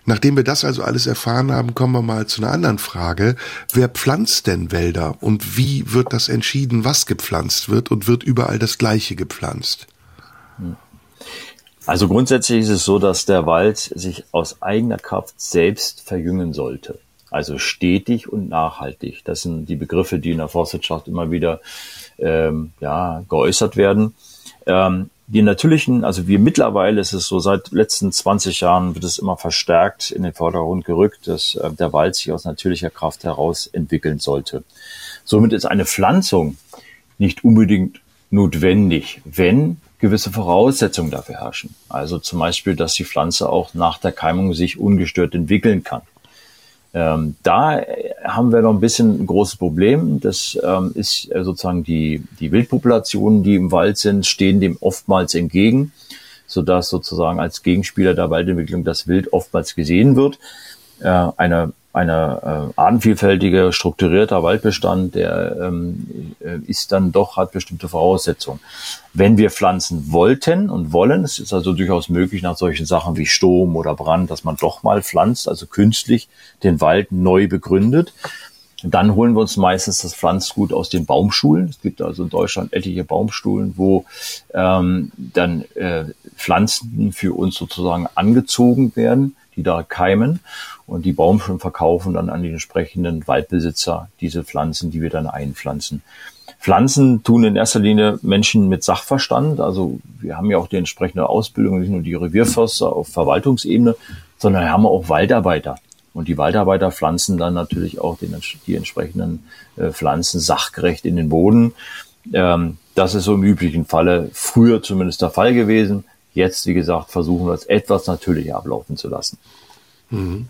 Nachdem wir das also alles erfahren haben, kommen wir mal zu einer anderen Frage. Wer pflanzt denn Wälder und wie wird das entschieden, was gepflanzt wird und wird überall das Gleiche gepflanzt? Also grundsätzlich ist es so, dass der Wald sich aus eigener Kraft selbst verjüngen sollte. Also stetig und nachhaltig. Das sind die Begriffe, die in der Forstwirtschaft immer wieder ähm, ja, geäußert werden. Ähm, die natürlichen, also wir mittlerweile ist es so, seit letzten 20 Jahren wird es immer verstärkt in den Vordergrund gerückt, dass äh, der Wald sich aus natürlicher Kraft heraus entwickeln sollte. Somit ist eine Pflanzung nicht unbedingt notwendig, wenn gewisse Voraussetzungen dafür herrschen. Also zum Beispiel, dass die Pflanze auch nach der Keimung sich ungestört entwickeln kann. Ähm, da haben wir noch ein bisschen ein großes Problem. Das ähm, ist äh, sozusagen die, die Wildpopulationen, die im Wald sind, stehen dem oftmals entgegen, sodass sozusagen als Gegenspieler der Waldentwicklung das Wild oftmals gesehen wird. Äh, eine eine äh, artenvielfältige, strukturierter Waldbestand, der ähm, äh, ist dann doch, hat bestimmte Voraussetzungen. Wenn wir pflanzen wollten und wollen, es ist also durchaus möglich nach solchen Sachen wie Sturm oder Brand, dass man doch mal pflanzt, also künstlich den Wald neu begründet. Dann holen wir uns meistens das Pflanzgut aus den Baumschulen. Es gibt also in Deutschland etliche Baumschulen, wo ähm, dann äh, Pflanzen für uns sozusagen angezogen werden, die da keimen und die Baumschulen verkaufen dann an die entsprechenden Waldbesitzer diese Pflanzen, die wir dann einpflanzen. Pflanzen tun in erster Linie Menschen mit Sachverstand. Also wir haben ja auch die entsprechende Ausbildung, nicht nur die Revierförster auf Verwaltungsebene, sondern wir haben auch Waldarbeiter. Und die Waldarbeiter pflanzen dann natürlich auch den, die entsprechenden äh, Pflanzen sachgerecht in den Boden. Ähm, das ist so im üblichen Falle früher zumindest der Fall gewesen. Jetzt, wie gesagt, versuchen wir es etwas natürlicher ablaufen zu lassen. Mhm.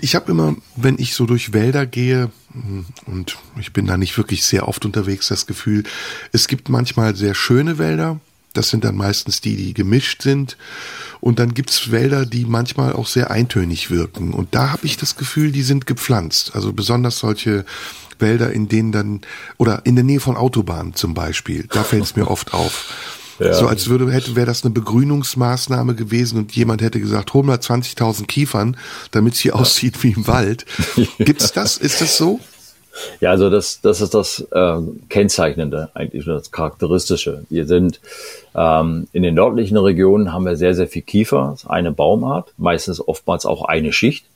Ich habe immer, wenn ich so durch Wälder gehe, mm, und ich bin da nicht wirklich sehr oft unterwegs, das Gefühl, es gibt manchmal sehr schöne Wälder, das sind dann meistens die, die gemischt sind. Und dann gibt's Wälder, die manchmal auch sehr eintönig wirken. Und da habe ich das Gefühl, die sind gepflanzt. Also besonders solche Wälder, in denen dann, oder in der Nähe von Autobahnen zum Beispiel, da fällt es mir oft auf ja. So als würde, hätte, wäre das eine Begrünungsmaßnahme gewesen und jemand hätte gesagt, hol mal 20.000 Kiefern, damit es hier ja. aussieht wie im Wald. Gibt's das? Ist das so? Ja, also das, das ist das äh, Kennzeichnende, eigentlich das Charakteristische. Wir sind ähm, in den nördlichen Regionen haben wir sehr, sehr viel Kiefer, eine Baumart, meistens oftmals auch eine Schicht,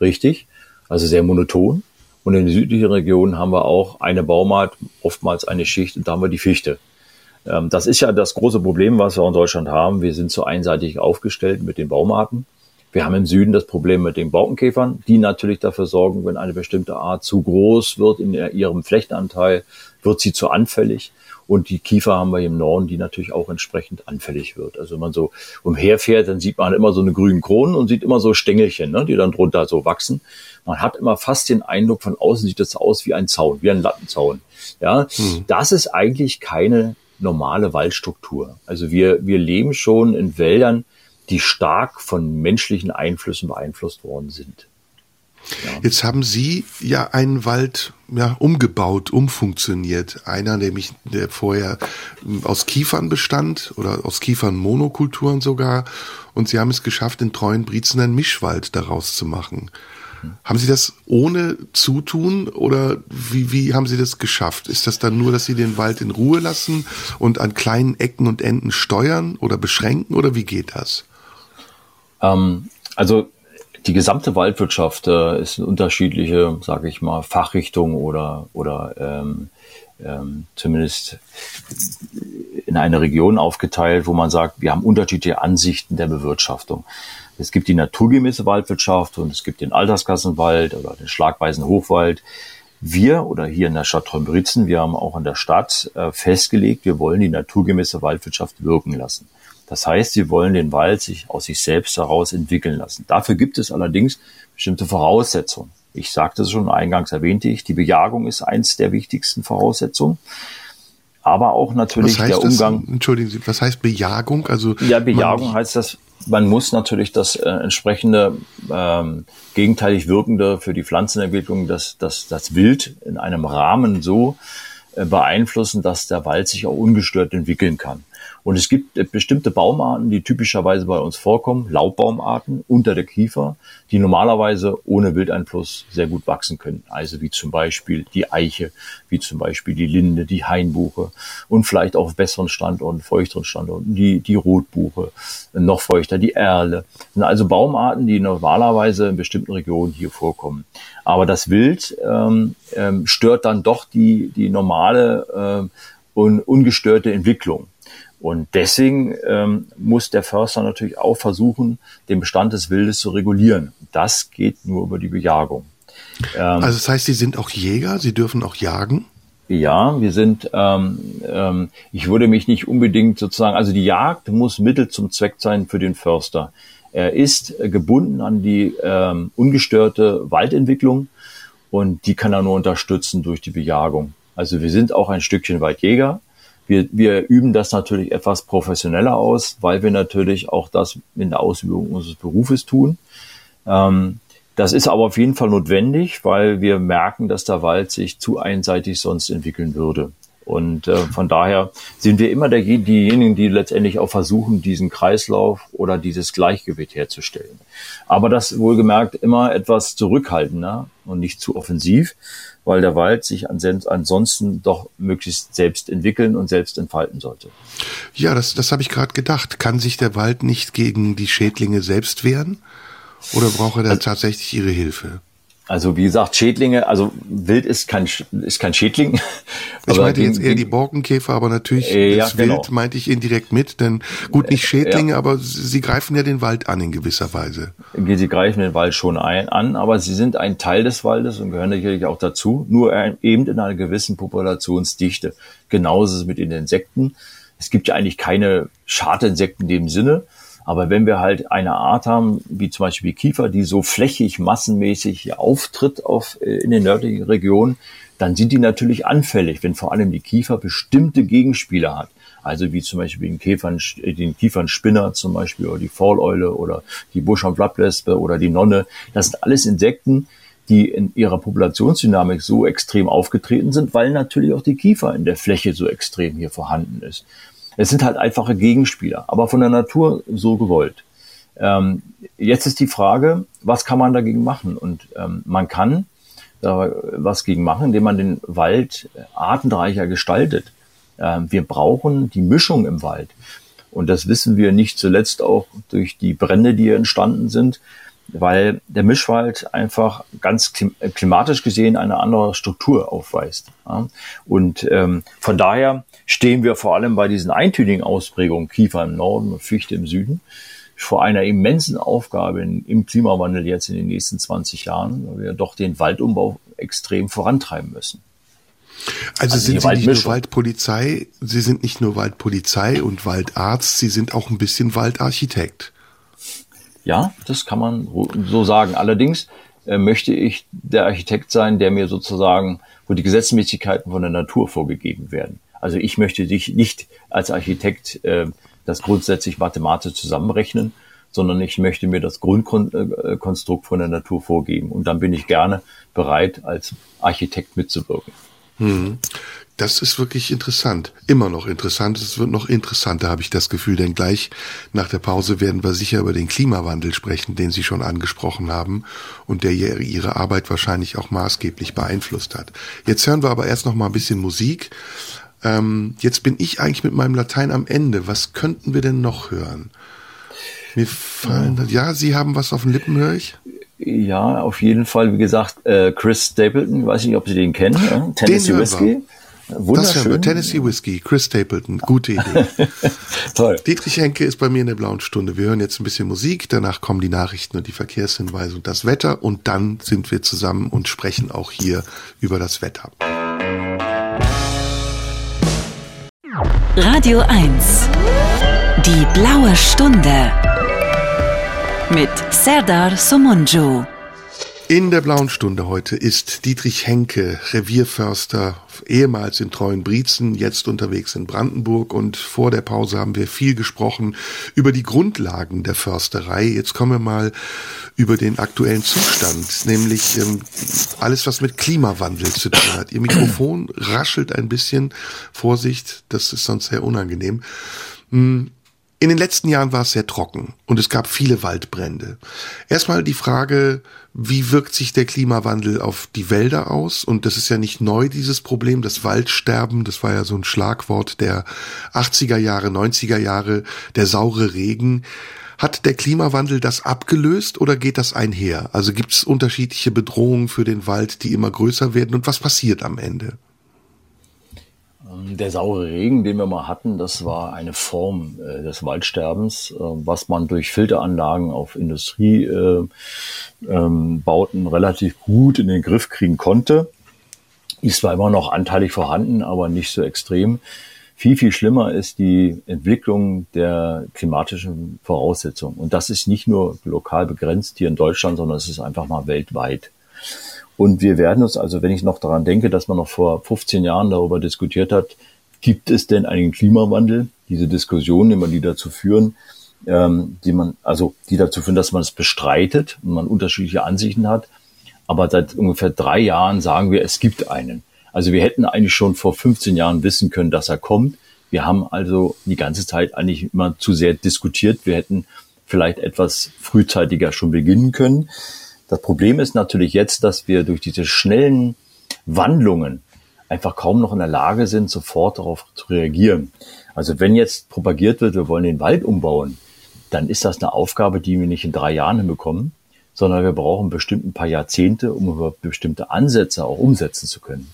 richtig. also sehr monoton. Und in den südlichen Regionen haben wir auch eine Baumart, oftmals eine Schicht, und da haben wir die Fichte. Ähm, das ist ja das große Problem, was wir in Deutschland haben. Wir sind zu einseitig aufgestellt mit den Baumarten. Wir haben im Süden das Problem mit den Borkenkäfern, die natürlich dafür sorgen, wenn eine bestimmte Art zu groß wird in ihrem Flächenanteil, wird sie zu anfällig. Und die Kiefer haben wir im Norden, die natürlich auch entsprechend anfällig wird. Also wenn man so umherfährt, dann sieht man immer so eine grünen Kronen und sieht immer so Stängelchen, ne, die dann drunter so wachsen. Man hat immer fast den Eindruck, von außen sieht das aus wie ein Zaun, wie ein Lattenzaun. Ja, hm. das ist eigentlich keine normale Waldstruktur. Also wir, wir leben schon in Wäldern, die stark von menschlichen Einflüssen beeinflusst worden sind. Ja. Jetzt haben Sie ja einen Wald ja, umgebaut, umfunktioniert. Einer, nämlich der vorher aus Kiefern bestand oder aus Kiefernmonokulturen sogar. Und Sie haben es geschafft, in treuen Briezen einen Mischwald daraus zu machen. Haben Sie das ohne Zutun oder wie, wie haben Sie das geschafft? Ist das dann nur, dass Sie den Wald in Ruhe lassen und an kleinen Ecken und Enden steuern oder beschränken oder wie geht das? Ähm, also die gesamte Waldwirtschaft äh, ist unterschiedliche, sage ich mal, Fachrichtung oder oder ähm, ähm, zumindest in eine Region aufgeteilt, wo man sagt, wir haben unterschiedliche Ansichten der Bewirtschaftung. Es gibt die naturgemäße Waldwirtschaft und es gibt den Alterskassenwald oder den schlagweisen Hochwald. Wir oder hier in der Stadt Trombritzen, wir haben auch in der Stadt äh, festgelegt, wir wollen die naturgemäße Waldwirtschaft wirken lassen. Das heißt, wir wollen den Wald sich aus sich selbst heraus entwickeln lassen. Dafür gibt es allerdings bestimmte Voraussetzungen. Ich sagte es schon, eingangs erwähnte ich, die Bejagung ist eins der wichtigsten Voraussetzungen. Aber auch natürlich der Umgang. Das, entschuldigen Sie, was heißt Bejagung? Also ja, Bejagung heißt das, man muss natürlich das äh, entsprechende ähm, gegenteilig wirkende für die Pflanzenentwicklung, das, das, das Wild in einem Rahmen so äh, beeinflussen, dass der Wald sich auch ungestört entwickeln kann. Und es gibt äh, bestimmte Baumarten, die typischerweise bei uns vorkommen, Laubbaumarten unter der Kiefer, die normalerweise ohne Wildeinfluss sehr gut wachsen können. Also wie zum Beispiel die Eiche, wie zum Beispiel die Linde, die Hainbuche und vielleicht auch auf besseren Standorten, feuchteren Standorten, die, die Rotbuche, noch feuchter, die Erle. Das sind also Baumarten, die normalerweise in bestimmten Regionen hier vorkommen. Aber das Wild ähm, ähm, stört dann doch die, die normale äh, und ungestörte Entwicklung. Und deswegen ähm, muss der Förster natürlich auch versuchen, den Bestand des Wildes zu regulieren. Das geht nur über die Bejagung. Ähm, also das heißt, Sie sind auch Jäger, Sie dürfen auch jagen? Ja, wir sind, ähm, ähm, ich würde mich nicht unbedingt sozusagen, also die Jagd muss Mittel zum Zweck sein für den Förster. Er ist gebunden an die ähm, ungestörte Waldentwicklung und die kann er nur unterstützen durch die Bejagung. Also wir sind auch ein Stückchen Waldjäger, wir, wir üben das natürlich etwas professioneller aus, weil wir natürlich auch das in der Ausübung unseres Berufes tun. Ähm, das ist aber auf jeden Fall notwendig, weil wir merken, dass der Wald sich zu einseitig sonst entwickeln würde. Und äh, von daher sind wir immer der, diejenigen, die letztendlich auch versuchen, diesen Kreislauf oder dieses Gleichgewicht herzustellen. Aber das wohlgemerkt immer etwas zurückhaltender und nicht zu offensiv, weil der Wald sich ansonsten doch möglichst selbst entwickeln und selbst entfalten sollte. Ja, das, das habe ich gerade gedacht. Kann sich der Wald nicht gegen die Schädlinge selbst wehren? Oder braucht er da also, tatsächlich ihre Hilfe? Also wie gesagt, Schädlinge, also Wild ist kein ist kein Schädling. Ich meinte jetzt eher die Borkenkäfer, aber natürlich äh, das Wild genau. meinte ich indirekt mit, denn gut nicht Schädlinge, ja. aber sie greifen ja den Wald an in gewisser Weise. Sie greifen den Wald schon ein, an, aber sie sind ein Teil des Waldes und gehören natürlich auch dazu, nur eben in einer gewissen Populationsdichte. Genauso ist es mit den Insekten. Es gibt ja eigentlich keine Schadinsekten in dem Sinne, aber wenn wir halt eine Art haben, wie zum Beispiel Kiefer, die so flächig, massenmäßig hier auftritt auf, äh, in den nördlichen Regionen, dann sind die natürlich anfällig, wenn vor allem die Kiefer bestimmte Gegenspieler hat. Also wie zum Beispiel den, Käfern, den Kiefernspinner zum Beispiel oder die Fauleule oder die Busch- und Blattlespe oder die Nonne. Das sind alles Insekten, die in ihrer Populationsdynamik so extrem aufgetreten sind, weil natürlich auch die Kiefer in der Fläche so extrem hier vorhanden ist. Es sind halt einfache Gegenspieler, aber von der Natur so gewollt. Ähm, jetzt ist die Frage, was kann man dagegen machen? Und ähm, man kann da was gegen machen, indem man den Wald artenreicher gestaltet. Ähm, wir brauchen die Mischung im Wald. Und das wissen wir nicht zuletzt auch durch die Brände, die entstanden sind, weil der Mischwald einfach ganz äh, klimatisch gesehen eine andere Struktur aufweist. Und ähm, von daher stehen wir vor allem bei diesen eintönigen Ausprägungen, Kiefer im Norden und Fichte im Süden, vor einer immensen Aufgabe im Klimawandel jetzt in den nächsten 20 Jahren, weil wir doch den Waldumbau extrem vorantreiben müssen. Also, also sind Sie nicht nur Waldpolizei, Sie sind nicht nur Waldpolizei und Waldarzt, Sie sind auch ein bisschen Waldarchitekt. Ja, das kann man so sagen. Allerdings äh, möchte ich der Architekt sein, der mir sozusagen, wo die Gesetzmäßigkeiten von der Natur vorgegeben werden. Also ich möchte dich nicht als Architekt äh, das grundsätzlich mathematisch zusammenrechnen, sondern ich möchte mir das Grundkonstrukt von der Natur vorgeben. Und dann bin ich gerne bereit, als Architekt mitzuwirken. Hm. Das ist wirklich interessant. Immer noch interessant. Es wird noch interessanter, habe ich das Gefühl, denn gleich nach der Pause werden wir sicher über den Klimawandel sprechen, den Sie schon angesprochen haben und der Ihre Arbeit wahrscheinlich auch maßgeblich beeinflusst hat. Jetzt hören wir aber erst noch mal ein bisschen Musik. Ähm, jetzt bin ich eigentlich mit meinem Latein am Ende. Was könnten wir denn noch hören? Mir fallen, ja, Sie haben was auf den Lippen, höre ich? Ja, auf jeden Fall. Wie gesagt, äh, Chris Stapleton, weiß nicht, ob Sie den kennen. Ja? Tennessee Whiskey. Wunderschön. Das Tennessee Whiskey, Chris Stapleton, gute Idee. Toll. Dietrich Henke ist bei mir in der blauen Stunde. Wir hören jetzt ein bisschen Musik, danach kommen die Nachrichten und die Verkehrshinweise und das Wetter und dann sind wir zusammen und sprechen auch hier über das Wetter. Radio 1. Die blaue Stunde mit Serdar Somunju. In der blauen Stunde heute ist Dietrich Henke, Revierförster, ehemals in Treuenbrietzen, jetzt unterwegs in Brandenburg und vor der Pause haben wir viel gesprochen über die Grundlagen der Försterei. Jetzt kommen wir mal über den aktuellen Zustand, nämlich ähm, alles, was mit Klimawandel zu tun hat. Ihr Mikrofon raschelt ein bisschen. Vorsicht, das ist sonst sehr unangenehm. Hm, in den letzten Jahren war es sehr trocken und es gab viele Waldbrände. Erstmal die Frage, wie wirkt sich der Klimawandel auf die Wälder aus? Und das ist ja nicht neu, dieses Problem, das Waldsterben, das war ja so ein Schlagwort der 80er Jahre, 90er Jahre, der saure Regen. Hat der Klimawandel das abgelöst oder geht das einher? Also gibt es unterschiedliche Bedrohungen für den Wald, die immer größer werden und was passiert am Ende? Ähm, der saure Regen, den wir mal hatten, das war eine Form äh, des Waldsterbens, äh, was man durch Filteranlagen auf Industriebauten äh, ähm, relativ gut in den Griff kriegen konnte. Ist zwar immer noch anteilig vorhanden, aber nicht so extrem. Viel, viel schlimmer ist die Entwicklung der klimatischen Voraussetzungen. Und das ist nicht nur lokal begrenzt hier in Deutschland, sondern es ist einfach mal weltweit. Und wir werden uns also, wenn ich noch daran denke, dass man noch vor 15 Jahren darüber diskutiert hat, gibt es denn einen Klimawandel? Diese Diskussionen immer die dazu führen, ähm, die man, also die dazu führen, dass man es bestreitet und man unterschiedliche Ansichten hat. Aber seit ungefähr drei Jahren sagen wir, es gibt einen. Also wir hätten eigentlich schon vor 15 Jahren wissen können, dass er kommt. Wir haben also die ganze Zeit eigentlich immer zu sehr diskutiert. Wir hätten vielleicht etwas frühzeitiger schon beginnen können. Das Problem ist natürlich jetzt, dass wir durch diese schnellen Wandlungen einfach kaum noch in der Lage sind, sofort darauf zu reagieren. Also wenn jetzt propagiert wird, wir wollen den Wald umbauen, dann ist das eine Aufgabe, die wir nicht in drei Jahren hinbekommen, sondern wir brauchen bestimmt ein paar Jahrzehnte, um über bestimmte Ansätze auch umsetzen zu können.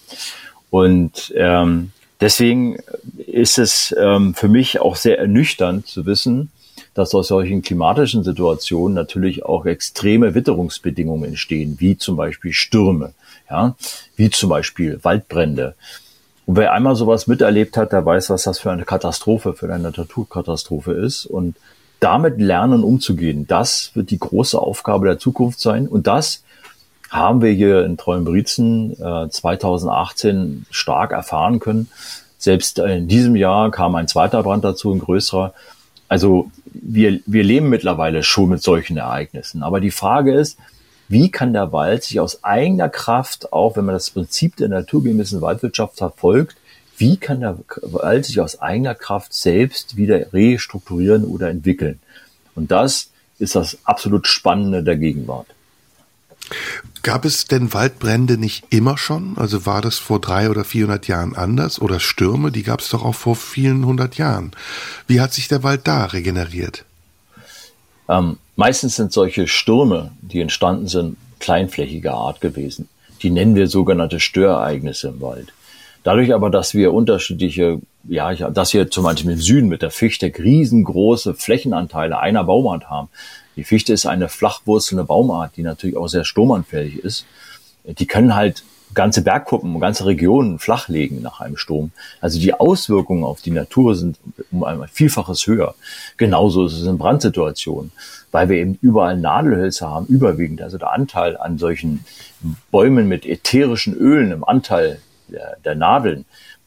Und ähm, deswegen ist es ähm, für mich auch sehr ernüchternd zu wissen, dass aus solchen klimatischen Situationen natürlich auch extreme Witterungsbedingungen entstehen, wie zum Beispiel Stürme, ja, wie zum Beispiel Waldbrände. Und wer einmal sowas miterlebt hat, der weiß, was das für eine Katastrophe, für eine Naturkatastrophe ist. Und damit lernen umzugehen, das wird die große Aufgabe der Zukunft sein. Und das haben wir hier in Treuenbrietzen äh, 2018 stark erfahren können. Selbst in diesem Jahr kam ein zweiter Brand dazu, ein größerer. Also wir, wir leben mittlerweile schon mit solchen Ereignissen. Aber die Frage ist, wie kann der Wald sich aus eigener Kraft, auch wenn man das Prinzip der naturgemäßen Waldwirtschaft verfolgt, wie kann der Wald sich aus eigener Kraft selbst wieder restrukturieren oder entwickeln? Und das ist das absolut Spannende der Gegenwart. Gab es denn Waldbrände nicht immer schon? Also war das vor drei oder vierhundert Jahren anders? Oder Stürme, die gab es doch auch vor vielen hundert Jahren. Wie hat sich der Wald da regeneriert? Ähm, Meistens sind solche Stürme, die entstanden sind, kleinflächiger Art gewesen. Die nennen wir sogenannte Störereignisse im Wald. Dadurch aber, dass wir unterschiedliche, ja, dass wir zum Beispiel im Süden mit der Fichte riesengroße Flächenanteile einer Baumart haben. Die Fichte ist eine flachwurzelnde Baumart, die natürlich auch sehr sturmanfällig ist. Die können halt ganze Bergkuppen, ganze Regionen flachlegen nach einem Sturm. Also die Auswirkungen auf die Natur sind um ein Vielfaches höher. Genauso ist es in Brandsituationen, weil wir eben überall Nadelhölzer haben, überwiegend. Also der Anteil an solchen Bäumen mit ätherischen Ölen im Anteil der, der Nadeln,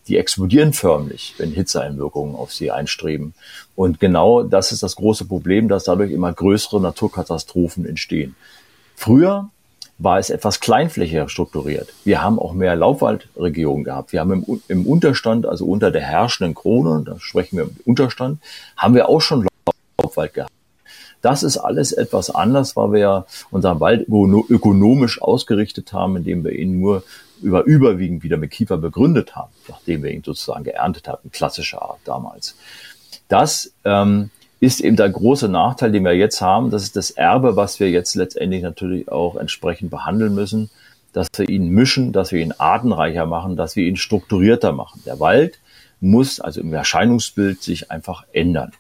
die explodieren förmlich, wenn Hitzeeinwirkungen auf sie einstreben. Und genau das ist das große Problem, dass dadurch immer größere Naturkatastrophen entstehen. Früher war es etwas kleinflächiger strukturiert. Wir haben auch mehr Laubwaldregionen gehabt. Wir haben im, im Unterstand, also unter der herrschenden Krone, da sprechen wir im Unterstand, haben wir auch schon Laubwald gehabt. Das ist alles etwas anders, weil wir ja unseren Wald ökonomisch ausgerichtet haben, indem wir ihn nur über überwiegend wieder mit Kiefer begründet haben, nachdem wir ihn sozusagen geerntet hatten, klassischer Art damals. Das ähm, ist eben der große Nachteil, den wir jetzt haben. Das ist das Erbe, was wir jetzt letztendlich natürlich auch entsprechend behandeln müssen, dass wir ihn mischen, dass wir ihn artenreicher machen, dass wir ihn strukturierter machen. Der Wald muss also im Erscheinungsbild sich einfach ändern.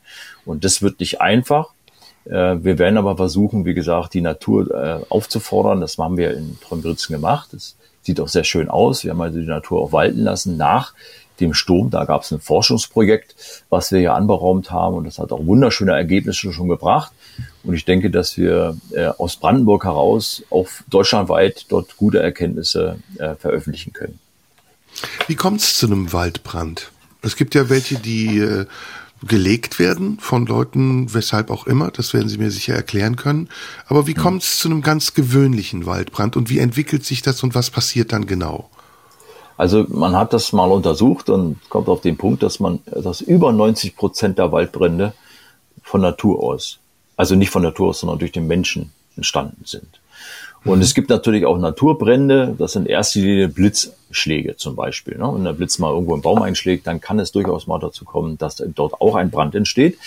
Und das wird nicht einfach. Äh, wir werden aber versuchen, wie gesagt, die Natur äh, aufzufordern. Das haben wir in Trombritzen gemacht. Das sieht auch sehr schön aus. Wir haben also die Natur auch walten lassen nach dem Sturm. Da gab es ein Forschungsprojekt, was wir hier anberaumt haben und das hat auch wunderschöne Ergebnisse schon gebracht. Und ich denke, dass wir äh, aus Brandenburg heraus auch deutschlandweit dort gute Erkenntnisse äh, veröffentlichen können. Wie kommt es zu einem Waldbrand? Es gibt ja welche, die äh, gelegt werden von Leuten, weshalb auch immer, das werden Sie mir sicher erklären können. Aber wie hm. kommt es zu einem ganz gewöhnlichen Waldbrand und wie entwickelt sich das und was passiert dann genau? Also man hat das mal untersucht und kommt auf den Punkt, dass man, dass über 90 Prozent der Waldbrände von Natur aus, also nicht von Natur aus, sondern durch den Menschen entstanden sind. Und es gibt natürlich auch Naturbrände, das sind erst die Blitzschläge zum Beispiel. Ne? Wenn der Blitz mal irgendwo einen Baum einschlägt, dann kann es durchaus mal dazu kommen, dass dort auch ein Brand entsteht.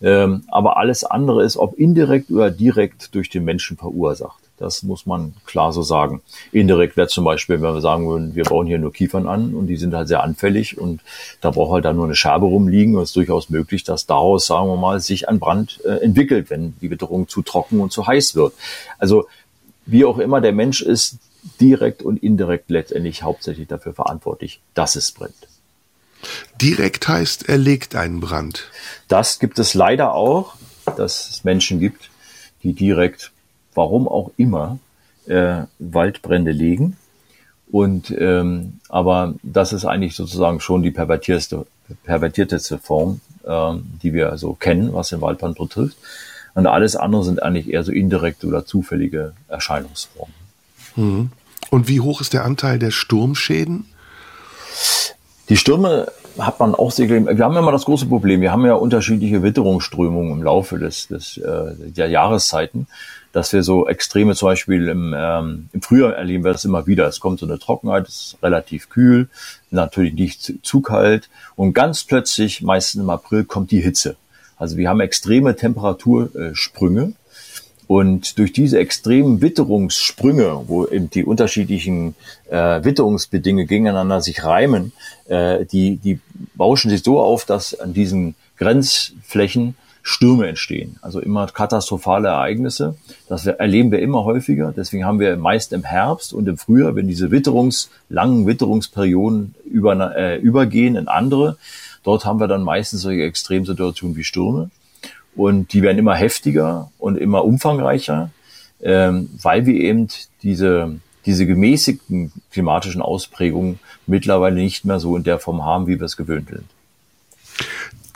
Ähm, aber alles andere ist, ob indirekt oder direkt durch den Menschen verursacht. Das muss man klar so sagen. Indirekt wäre zum Beispiel, wenn wir sagen würden, wir bauen hier nur Kiefern an und die sind halt sehr anfällig und da braucht halt dann nur eine Scherbe rumliegen und es ist durchaus möglich, dass daraus, sagen wir mal, sich ein Brand äh, entwickelt, wenn die Witterung zu trocken und zu heiß wird. Also wie auch immer, der Mensch ist direkt und indirekt letztendlich hauptsächlich dafür verantwortlich, dass es brennt. Direkt heißt, er legt einen Brand. Das gibt es leider auch, dass es Menschen gibt, die direkt warum auch immer, äh, Waldbrände legen. Und ähm, aber das ist eigentlich sozusagen schon die pervertierteste, pervertierteste Form, äh, die wir so kennen, was den Waldbrand betrifft. Und alles andere sind eigentlich eher so indirekte oder zufällige Erscheinungsformen. Mhm. Und wie hoch ist der Anteil der Sturmschäden? Die Stürme hat man auch sehr, wir haben ja immer das große Problem, wir haben ja unterschiedliche Witterungsströmungen im Laufe des, des äh, der Jahreszeiten dass wir so Extreme zum Beispiel im, ähm, im Frühjahr erleben wir das immer wieder. Es kommt so eine Trockenheit, es ist relativ kühl, natürlich nicht zu, zu kalt und ganz plötzlich, meistens im April, kommt die Hitze. Also wir haben extreme Temperatursprünge und durch diese extremen Witterungssprünge, wo eben die unterschiedlichen äh, Witterungsbedingungen gegeneinander sich reimen, äh, die, die bauschen sich so auf, dass an diesen Grenzflächen Stürme entstehen, also immer katastrophale Ereignisse. Das erleben wir immer häufiger. Deswegen haben wir meist im Herbst und im Frühjahr, wenn diese Witterungs, langen Witterungsperioden über, äh, übergehen in andere, dort haben wir dann meistens solche Extremsituationen wie Stürme. Und die werden immer heftiger und immer umfangreicher, ähm, weil wir eben diese, diese gemäßigten klimatischen Ausprägungen mittlerweile nicht mehr so in der Form haben, wie wir es gewöhnt sind.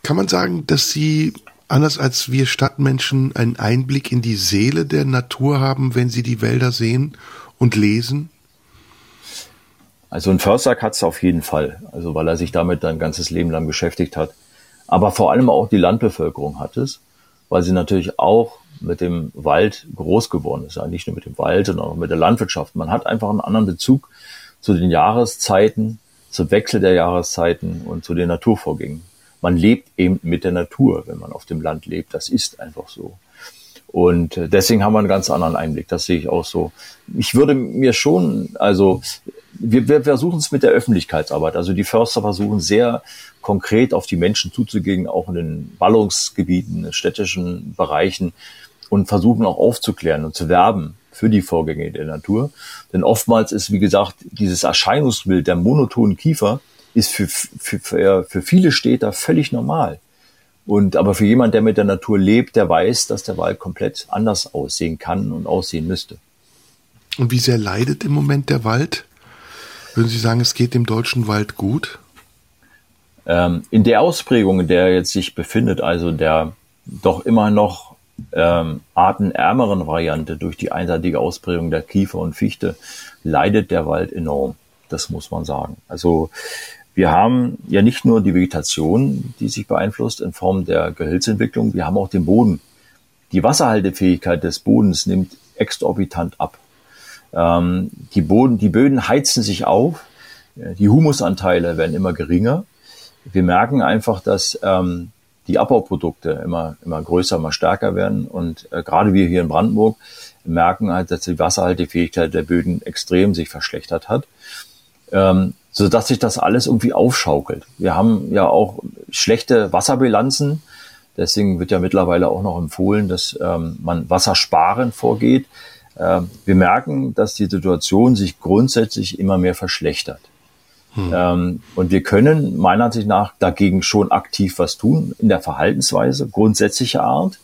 Kann man sagen, dass Sie anders als wir Stadtmenschen einen Einblick in die Seele der Natur haben, wenn sie die Wälder sehen und lesen? Also ein Förster hat es auf jeden Fall, also weil er sich damit sein ganzes Leben lang beschäftigt hat. Aber vor allem auch die Landbevölkerung hat es, weil sie natürlich auch mit dem Wald groß geworden ist. Nicht nur mit dem Wald, sondern auch mit der Landwirtschaft. Man hat einfach einen anderen Bezug zu den Jahreszeiten, zum Wechsel der Jahreszeiten und zu den Naturvorgängen man lebt eben mit der Natur, wenn man auf dem Land lebt. Das ist einfach so. Und äh, deswegen haben wir einen ganz anderen Einblick. Das sehe ich auch so. Ich würde mir schon, also wir, wir versuchen es mit der Öffentlichkeitsarbeit. Also die Förster versuchen sehr konkret auf die Menschen zuzugehen, auch in den Ballungsgebieten, in städtischen Bereichen und versuchen auch aufzuklären und zu werben für die Vorgänge der Natur. Denn oftmals ist, wie gesagt, dieses Erscheinungsbild der monotonen Kiefer ist für, für, für, für viele Städter völlig normal. Und aber für jemand, der mit der Natur lebt, der weiß, dass der Wald komplett anders aussehen kann und aussehen müsste. Und wie sehr leidet im Moment der Wald? Würden Sie sagen, es geht dem deutschen Wald gut? Ähm, in der Ausprägung, in der er jetzt sich befindet, also der doch immer noch ähm, artenärmeren Variante durch die einseitige Ausprägung der Kiefer und Fichte, leidet der Wald enorm. Das muss man sagen. Also wir haben ja nicht nur die Vegetation, die sich beeinflusst in Form der Gehölzentwicklung, wir haben auch den Boden. Die Wasserhaltefähigkeit des Bodens nimmt exorbitant ab. Ähm, die, Boden, die Böden heizen sich auf, die Humusanteile werden immer geringer. Wir merken einfach, dass ähm, die Abbauprodukte immer, immer größer, immer stärker werden. Und äh, gerade wir hier in Brandenburg merken halt, dass die Wasserhaltefähigkeit der Böden extrem sich verschlechtert hat. Ähm, so dass sich das alles irgendwie aufschaukelt. Wir haben ja auch schlechte Wasserbilanzen. Deswegen wird ja mittlerweile auch noch empfohlen, dass ähm, man Wassersparen vorgeht. Ähm, wir merken, dass die Situation sich grundsätzlich immer mehr verschlechtert. Hm. Ähm, und wir können meiner Ansicht nach dagegen schon aktiv was tun in der Verhaltensweise, grundsätzlicher Art.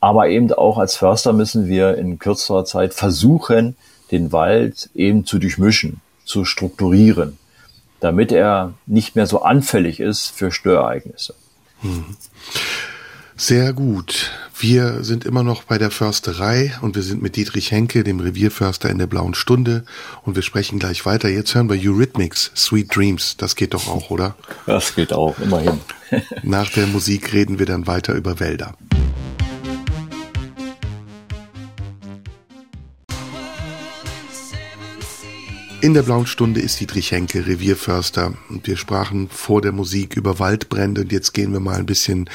Aber eben auch als Förster müssen wir in kürzerer Zeit versuchen, den Wald eben zu durchmischen zu strukturieren, damit er nicht mehr so anfällig ist für Störereignisse. Hm. Sehr gut. Wir sind immer noch bei der Försterei und wir sind mit Dietrich Henke, dem Revierförster in der blauen Stunde und wir sprechen gleich weiter. Jetzt hören wir Eurythmics, Sweet Dreams. Das geht doch auch, oder? Das geht auch, immerhin. Nach der Musik reden wir dann weiter über Wälder. In der blauen Stunde ist Dietrich Henke, Revierförster. Und wir sprachen vor der Musik über Waldbrände. Und jetzt gehen wir mal ein bisschen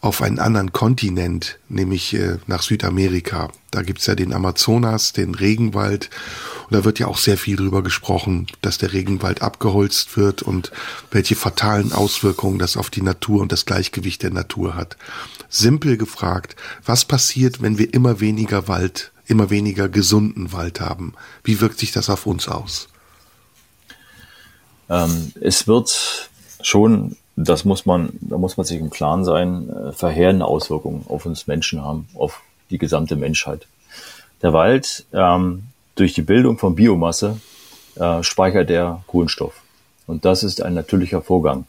auf einen anderen Kontinent, nämlich äh, nach Südamerika. Da gibt's ja den Amazonas, den Regenwald. Und da wird ja auch sehr viel drüber gesprochen, dass der Regenwald abgeholzt wird und welche fatalen Auswirkungen das auf die Natur und das Gleichgewicht der Natur hat. Simpel gefragt, was passiert, wenn wir immer weniger Wald immer weniger gesunden Wald haben. Wie wirkt sich das auf uns aus? Ähm, es wird schon, das muss man, da muss man sich im Klaren sein, äh, verheerende Auswirkungen auf uns Menschen haben, auf die gesamte Menschheit. Der Wald, ähm, durch die Bildung von Biomasse, äh, speichert er Kohlenstoff. Und das ist ein natürlicher Vorgang.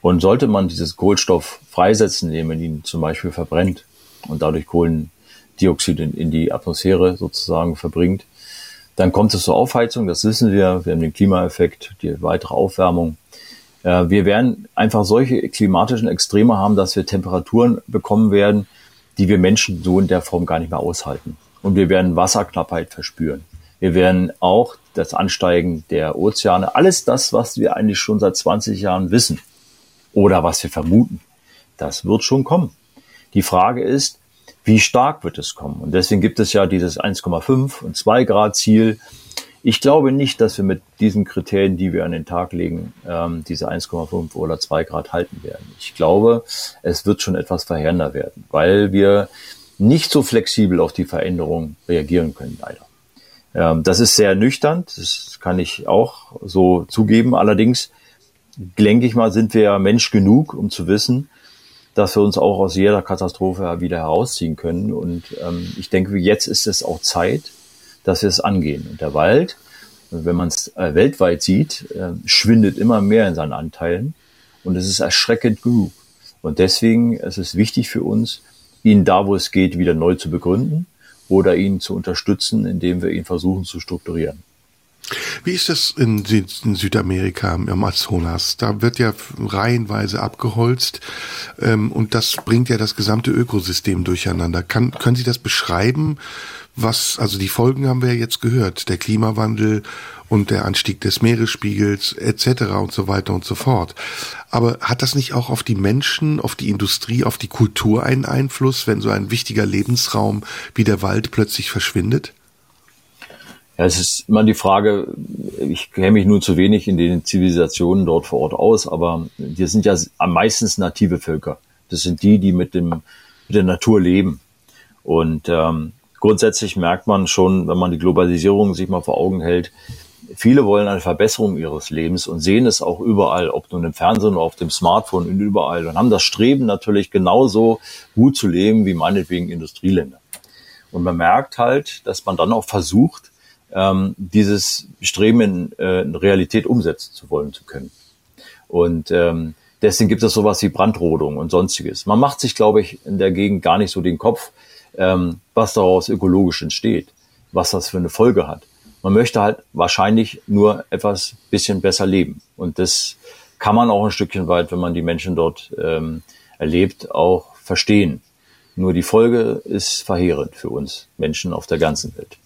Und sollte man dieses Kohlenstoff freisetzen, indem man ihn zum Beispiel verbrennt und dadurch Kohlen, Dioxid in, in die Atmosphäre sozusagen verbringt. Dann kommt es zur Aufheizung, das wissen wir. Wir haben den Klimaeffekt, die weitere Aufwärmung. Äh, wir werden einfach solche klimatischen Extreme haben, dass wir Temperaturen bekommen werden, die wir Menschen so in der Form gar nicht mehr aushalten. Und wir werden Wasserknappheit verspüren. Wir werden auch das Ansteigen der Ozeane, alles das, was wir eigentlich schon seit 20 Jahren wissen oder was wir vermuten, das wird schon kommen. Die Frage ist, wie stark wird es kommen? Und deswegen gibt es ja dieses 1,5 und 2 Grad Ziel. Ich glaube nicht, dass wir mit diesen Kriterien, die wir an den Tag legen, ähm, diese 1,5 oder 2 Grad halten werden. Ich glaube, es wird schon etwas verheerender werden, weil wir nicht so flexibel auf die Veränderung reagieren können, leider. Ähm, das ist sehr nüchtern, das kann ich auch so zugeben. Allerdings, denke ich mal, sind wir Mensch genug, um zu wissen, dass wir uns auch aus jeder Katastrophe wieder herausziehen können. Und ähm, ich denke, jetzt ist es auch Zeit, dass wir es angehen. Und der Wald, wenn man es äh, weltweit sieht, äh, schwindet immer mehr in seinen Anteilen. Und es ist erschreckend genug. Und deswegen ist es wichtig für uns, ihn da, wo es geht, wieder neu zu begründen oder ihn zu unterstützen, indem wir ihn versuchen zu strukturieren. Wie ist das in, Südamerika, im Amazonas? Da wird ja reihenweise abgeholzt ähm, und das bringt ja das gesamte Ökosystem durcheinander. Kann, können Sie das beschreiben? Was, also die Folgen haben wir ja jetzt gehört, der Klimawandel und der Anstieg des Meeresspiegels etc. und so weiter und so fort. Aber hat das nicht auch auf die Menschen, auf die Industrie, auf die Kultur einen Einfluss, wenn so ein wichtiger Lebensraum wie der Wald plötzlich verschwindet? Ja, es ist immer die Frage, ich kenne mich nur zu wenig in den Zivilisationen dort vor Ort aus, aber wir sind ja am meisten native Völker. Das sind die, die mit, dem, mit der Natur leben. Und ähm, grundsätzlich merkt man schon, wenn man die Globalisierung sich mal vor Augen hält, viele wollen eine Verbesserung ihres Lebens und sehen es auch überall, ob nun im Fernsehen oder auf dem Smartphone und überall und haben das Streben natürlich genauso gut zu leben wie meinetwegen Industrieländer. Und man merkt halt, dass man dann auch versucht, ähm, dieses Streben in, äh, in Realität umsetzen zu wollen zu können. Und ähm, deswegen gibt es sowas wie Brandrodung und sonstiges. Man macht sich, glaube ich, in der Gegend gar nicht so den Kopf, ähm, was daraus ökologisch entsteht, was das für eine Folge hat. Man möchte halt wahrscheinlich nur etwas bisschen besser leben. Und das kann man auch ein Stückchen weit, wenn man die Menschen dort ähm, erlebt, auch verstehen. Nur die Folge ist verheerend für uns Menschen auf der ganzen Welt.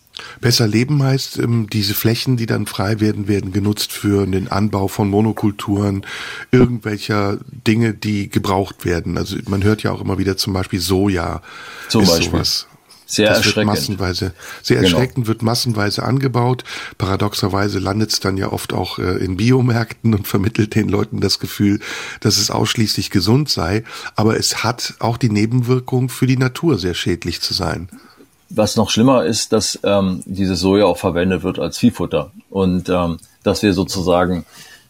Besser leben heißt, ähm, diese Flächen, die dann frei werden, werden genutzt für den Anbau von Monokulturen, irgendwelcher Dinge, die gebraucht werden. Also man hört ja auch immer wieder zum Beispiel Soja. Zum Beispiel. Sowas. Sehr das erschreckend. Wird massenweise, sehr genau. erschreckend wird massenweise angebaut. Paradoxerweise landet es dann ja oft auch äh, in Biomärkten und vermittelt den Leuten das Gefühl, dass es ausschließlich gesund sei. Aber es hat auch die Nebenwirkung für die Natur sehr schädlich zu sein. Was noch schlimmer ist, dass ähm, diese Soja auch verwendet wird als Viehfutter und ähm, dass wir sozusagen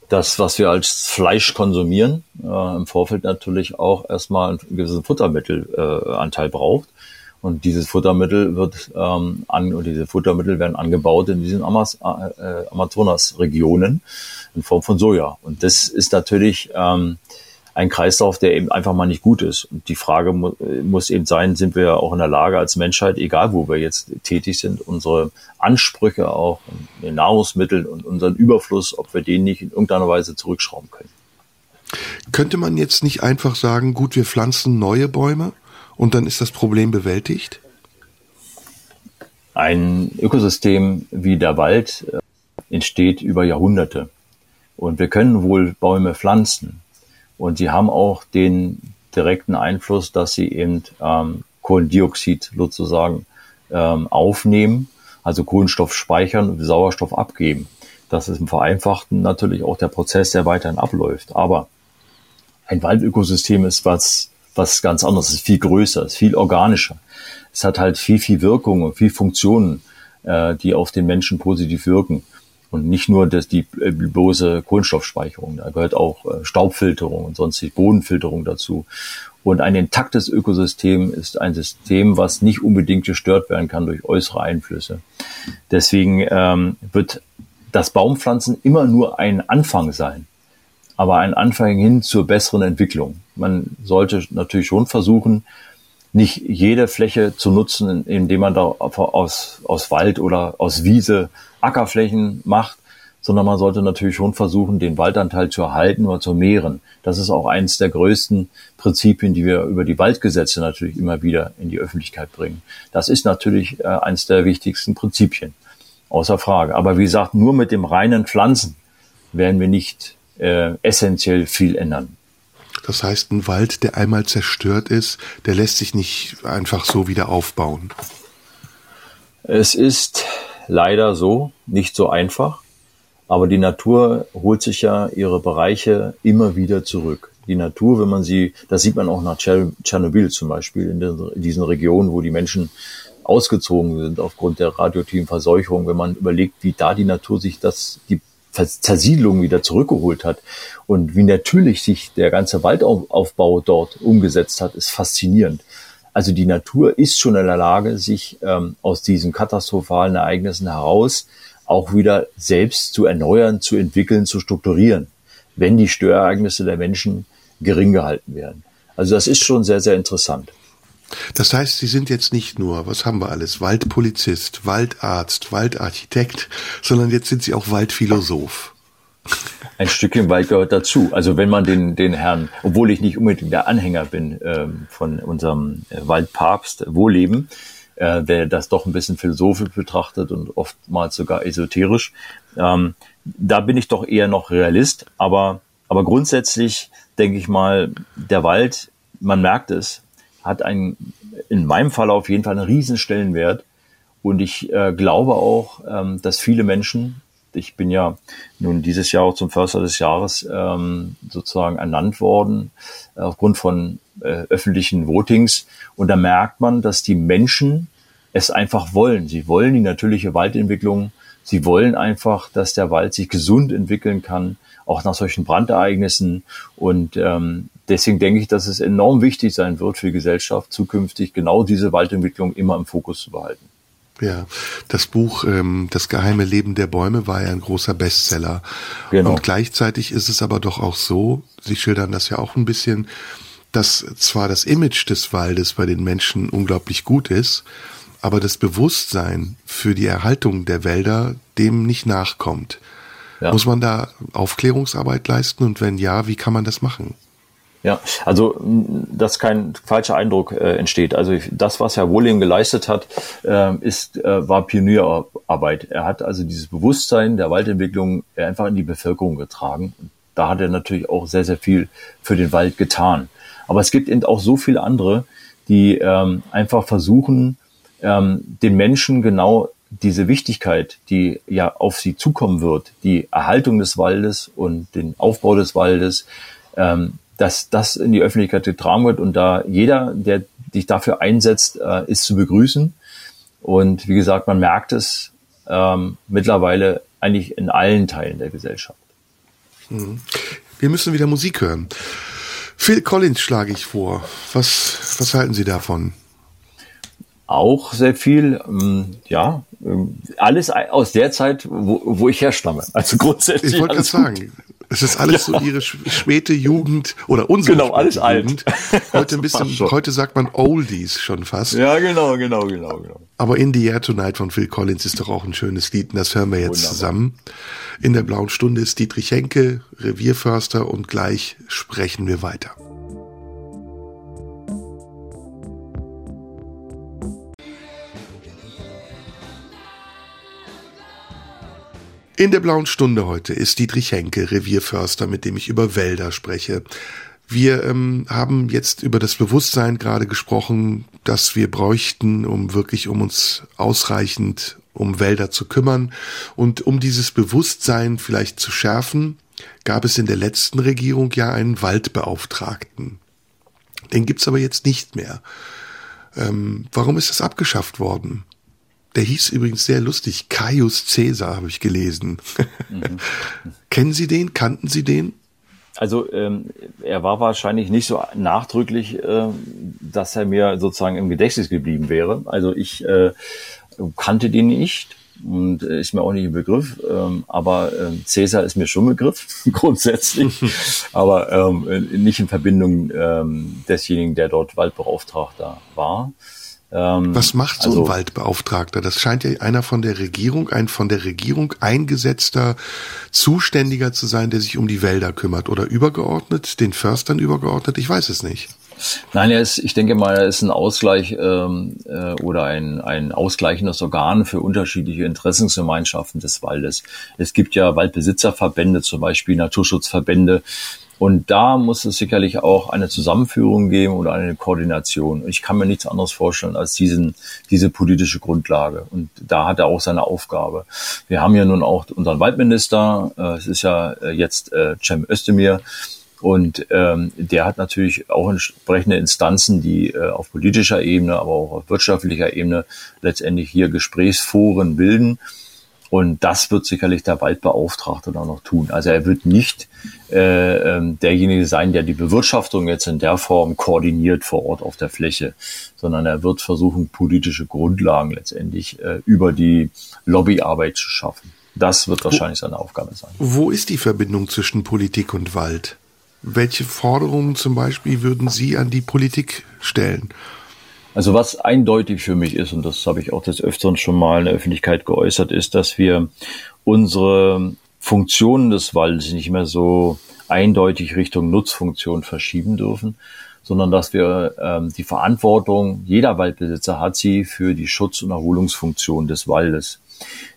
das, was wir als Fleisch konsumieren, äh, im Vorfeld natürlich auch erstmal einen gewissen Futtermittelanteil äh, braucht. Und dieses Futtermittel wird ähm, an, und diese Futtermittel werden angebaut in diesen Amas, äh, Amazonas-Regionen in Form von Soja. Und das ist natürlich ähm, ein Kreislauf, der eben einfach mal nicht gut ist. Und die Frage mu muss eben sein, sind wir auch in der Lage als Menschheit, egal wo wir jetzt tätig sind, unsere Ansprüche auch in den Nahrungsmitteln und unseren Überfluss, ob wir den nicht in irgendeiner Weise zurückschrauben können. Könnte man jetzt nicht einfach sagen, gut, wir pflanzen neue Bäume und dann ist das Problem bewältigt? Ein Ökosystem wie der Wald äh, entsteht über Jahrhunderte. Und wir können wohl Bäume pflanzen. Und sie haben auch den direkten Einfluss, dass sie eben ähm, Kohlendioxid sozusagen ähm, aufnehmen, also Kohlenstoff speichern und Sauerstoff abgeben. Das ist im Vereinfachten natürlich auch der Prozess, der weiterhin abläuft. Aber ein Waldökosystem ist was, was ganz anderes, es ist viel größer, ist viel organischer. Es hat halt viel, viel Wirkung und viel Funktionen, äh, die auf den Menschen positiv wirken. Und nicht nur das, die äh, bloße Kohlenstoffspeicherung, da gehört auch äh, Staubfilterung und sonstige Bodenfilterung dazu. Und ein intaktes Ökosystem ist ein System, was nicht unbedingt gestört werden kann durch äußere Einflüsse. Deswegen ähm, wird das Baumpflanzen immer nur ein Anfang sein, aber ein Anfang hin zur besseren Entwicklung. Man sollte natürlich schon versuchen, nicht jede Fläche zu nutzen, indem man da aus, aus Wald oder aus Wiese Ackerflächen macht, sondern man sollte natürlich schon versuchen, den Waldanteil zu erhalten oder zu mehren. Das ist auch eines der größten Prinzipien, die wir über die Waldgesetze natürlich immer wieder in die Öffentlichkeit bringen. Das ist natürlich äh, eines der wichtigsten Prinzipien, außer Frage. Aber wie gesagt, nur mit dem reinen Pflanzen werden wir nicht äh, essentiell viel ändern. Das heißt, ein Wald, der einmal zerstört ist, der lässt sich nicht einfach so wieder aufbauen. Es ist leider so, nicht so einfach. Aber die Natur holt sich ja ihre Bereiche immer wieder zurück. Die Natur, wenn man sie, das sieht man auch nach Tschernobyl zum Beispiel, in, diesen Regionen, wo die Menschen ausgezogen sind aufgrund der radioaktiven Verseuchung, wenn man überlegt, wie da die Natur sich das, die Zersiedlung wieder zurückgeholt hat und wie natürlich sich der ganze Waldaufbau dort umgesetzt hat, ist faszinierend. Also die Natur ist schon in der Lage, sich ähm, aus diesen katastrophalen Ereignissen heraus auch wieder selbst zu erneuern, zu entwickeln, zu strukturieren, wenn die Störereignisse der Menschen gering gehalten werden. Also das ist schon sehr, sehr interessant. Das heißt, Sie sind jetzt nicht nur, was haben wir alles, Waldpolizist, Waldarzt, Waldarchitekt, sondern jetzt sind Sie auch Waldphilosoph. Ein Stückchen Wald gehört dazu. Also wenn man den, den Herrn, obwohl ich nicht unbedingt der Anhänger bin ähm, von unserem äh, Waldpapst Wohlleben, äh, der das doch ein bisschen philosophisch betrachtet und oftmals sogar esoterisch, ähm, da bin ich doch eher noch Realist. Aber, aber grundsätzlich denke ich mal, der Wald, man merkt es, hat einen, in meinem Fall auf jeden Fall einen riesen Stellenwert. Und ich äh, glaube auch, ähm, dass viele Menschen, ich bin ja nun dieses Jahr auch zum Förster des Jahres ähm, sozusagen ernannt worden, äh, aufgrund von äh, öffentlichen Votings. Und da merkt man, dass die Menschen es einfach wollen. Sie wollen die natürliche Waldentwicklung. Sie wollen einfach, dass der Wald sich gesund entwickeln kann, auch nach solchen Brandereignissen. Und ähm, deswegen denke ich, dass es enorm wichtig sein wird für die Gesellschaft, zukünftig genau diese Waldentwicklung immer im Fokus zu behalten. Ja, das Buch ähm, Das geheime Leben der Bäume war ja ein großer Bestseller. Genau. Und gleichzeitig ist es aber doch auch so, Sie schildern das ja auch ein bisschen, dass zwar das Image des Waldes bei den Menschen unglaublich gut ist, aber das Bewusstsein für die Erhaltung der Wälder dem nicht nachkommt. Ja. Muss man da Aufklärungsarbeit leisten und wenn ja, wie kann man das machen? Ja, also dass kein falscher Eindruck äh, entsteht. Also das, was Herr Wohling geleistet hat, äh, ist äh, war Pionierarbeit. Er hat also dieses Bewusstsein der Waldentwicklung einfach in die Bevölkerung getragen. Da hat er natürlich auch sehr sehr viel für den Wald getan. Aber es gibt eben auch so viele andere, die ähm, einfach versuchen, ähm, den Menschen genau diese Wichtigkeit, die ja auf sie zukommen wird, die Erhaltung des Waldes und den Aufbau des Waldes, ähm, dass das in die Öffentlichkeit getragen wird und da jeder, der sich dafür einsetzt, äh, ist zu begrüßen. Und wie gesagt, man merkt es ähm, mittlerweile eigentlich in allen Teilen der Gesellschaft. Mhm. Wir müssen wieder Musik hören. Phil Collins schlage ich vor. Was, was halten Sie davon? Auch sehr viel, ähm, ja, ähm, alles aus der Zeit, wo, wo ich herstamme. Also grundsätzlich. Ich wollte gerade sagen, es ist alles ja. so ihre späte Jugend oder unsere genau, alles Jugend. Alt. Heute ein bisschen, heute sagt man Oldies schon fast. Ja, genau, genau, genau, genau. Aber In the Air Tonight von Phil Collins ist doch auch ein schönes Lied und das hören wir jetzt Wunderbar. zusammen. In der blauen Stunde ist Dietrich Henke, Revierförster und gleich sprechen wir weiter. In der blauen Stunde heute ist Dietrich Henke, Revierförster, mit dem ich über Wälder spreche. Wir ähm, haben jetzt über das Bewusstsein gerade gesprochen, das wir bräuchten, um wirklich um uns ausreichend um Wälder zu kümmern. Und um dieses Bewusstsein vielleicht zu schärfen, gab es in der letzten Regierung ja einen Waldbeauftragten. Den gibt's aber jetzt nicht mehr. Ähm, warum ist das abgeschafft worden? Der hieß übrigens sehr lustig, Caius Caesar habe ich gelesen. Mhm. Kennen Sie den? Kannten Sie den? Also ähm, er war wahrscheinlich nicht so nachdrücklich, äh, dass er mir sozusagen im Gedächtnis geblieben wäre. Also ich äh, kannte den nicht und äh, ist mir auch nicht im Begriff. Ähm, aber ähm, Cäsar ist mir schon Begriff grundsätzlich, aber ähm, nicht in Verbindung ähm, desjenigen, der dort Waldbeauftragter war. Ähm, Was macht so also, ein Waldbeauftragter? Das scheint ja einer von der Regierung, ein von der Regierung eingesetzter Zuständiger zu sein, der sich um die Wälder kümmert oder übergeordnet, den Förstern übergeordnet. Ich weiß es nicht. Nein, er ist, ich denke mal, er ist ein Ausgleich ähm, äh, oder ein, ein ausgleichendes Organ für unterschiedliche Interessensgemeinschaften des Waldes. Es gibt ja Waldbesitzerverbände, zum Beispiel Naturschutzverbände, und da muss es sicherlich auch eine Zusammenführung geben oder eine Koordination. Ich kann mir nichts anderes vorstellen als diesen, diese politische Grundlage. Und da hat er auch seine Aufgabe. Wir haben ja nun auch unseren Waldminister, äh, es ist ja äh, jetzt äh, Cem Özdemir, und ähm, der hat natürlich auch entsprechende Instanzen, die äh, auf politischer Ebene, aber auch auf wirtschaftlicher Ebene letztendlich hier Gesprächsforen bilden. Und das wird sicherlich der Waldbeauftragte dann noch tun. Also er wird nicht äh, ähm, derjenige sein, der die Bewirtschaftung jetzt in der Form koordiniert vor Ort auf der Fläche, sondern er wird versuchen, politische Grundlagen letztendlich äh, über die Lobbyarbeit zu schaffen. Das wird wahrscheinlich seine Aufgabe sein. Wo ist die Verbindung zwischen Politik und Wald? Welche Forderungen zum Beispiel würden Sie an die Politik stellen? Also was eindeutig für mich ist, und das habe ich auch des Öfteren schon mal in der Öffentlichkeit geäußert, ist, dass wir unsere Funktionen des Waldes nicht mehr so eindeutig Richtung Nutzfunktion verschieben dürfen, sondern dass wir ähm, die Verantwortung, jeder Waldbesitzer hat sie für die Schutz- und Erholungsfunktion des Waldes.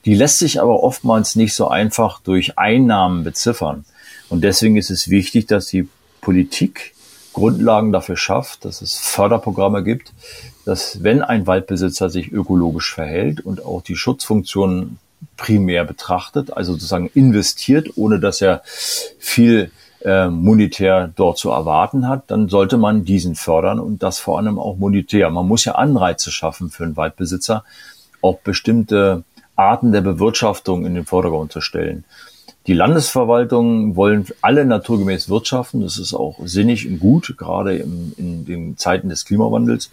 Die lässt sich aber oftmals nicht so einfach durch Einnahmen beziffern. Und deswegen ist es wichtig, dass die Politik Grundlagen dafür schafft, dass es Förderprogramme gibt, dass wenn ein Waldbesitzer sich ökologisch verhält und auch die Schutzfunktionen primär betrachtet, also sozusagen investiert, ohne dass er viel äh, monetär dort zu erwarten hat, dann sollte man diesen fördern und das vor allem auch monetär. Man muss ja Anreize schaffen für einen Waldbesitzer, auch bestimmte Arten der Bewirtschaftung in den Vordergrund zu stellen. Die Landesverwaltungen wollen alle naturgemäß wirtschaften. Das ist auch sinnig und gut, gerade in, in den Zeiten des Klimawandels.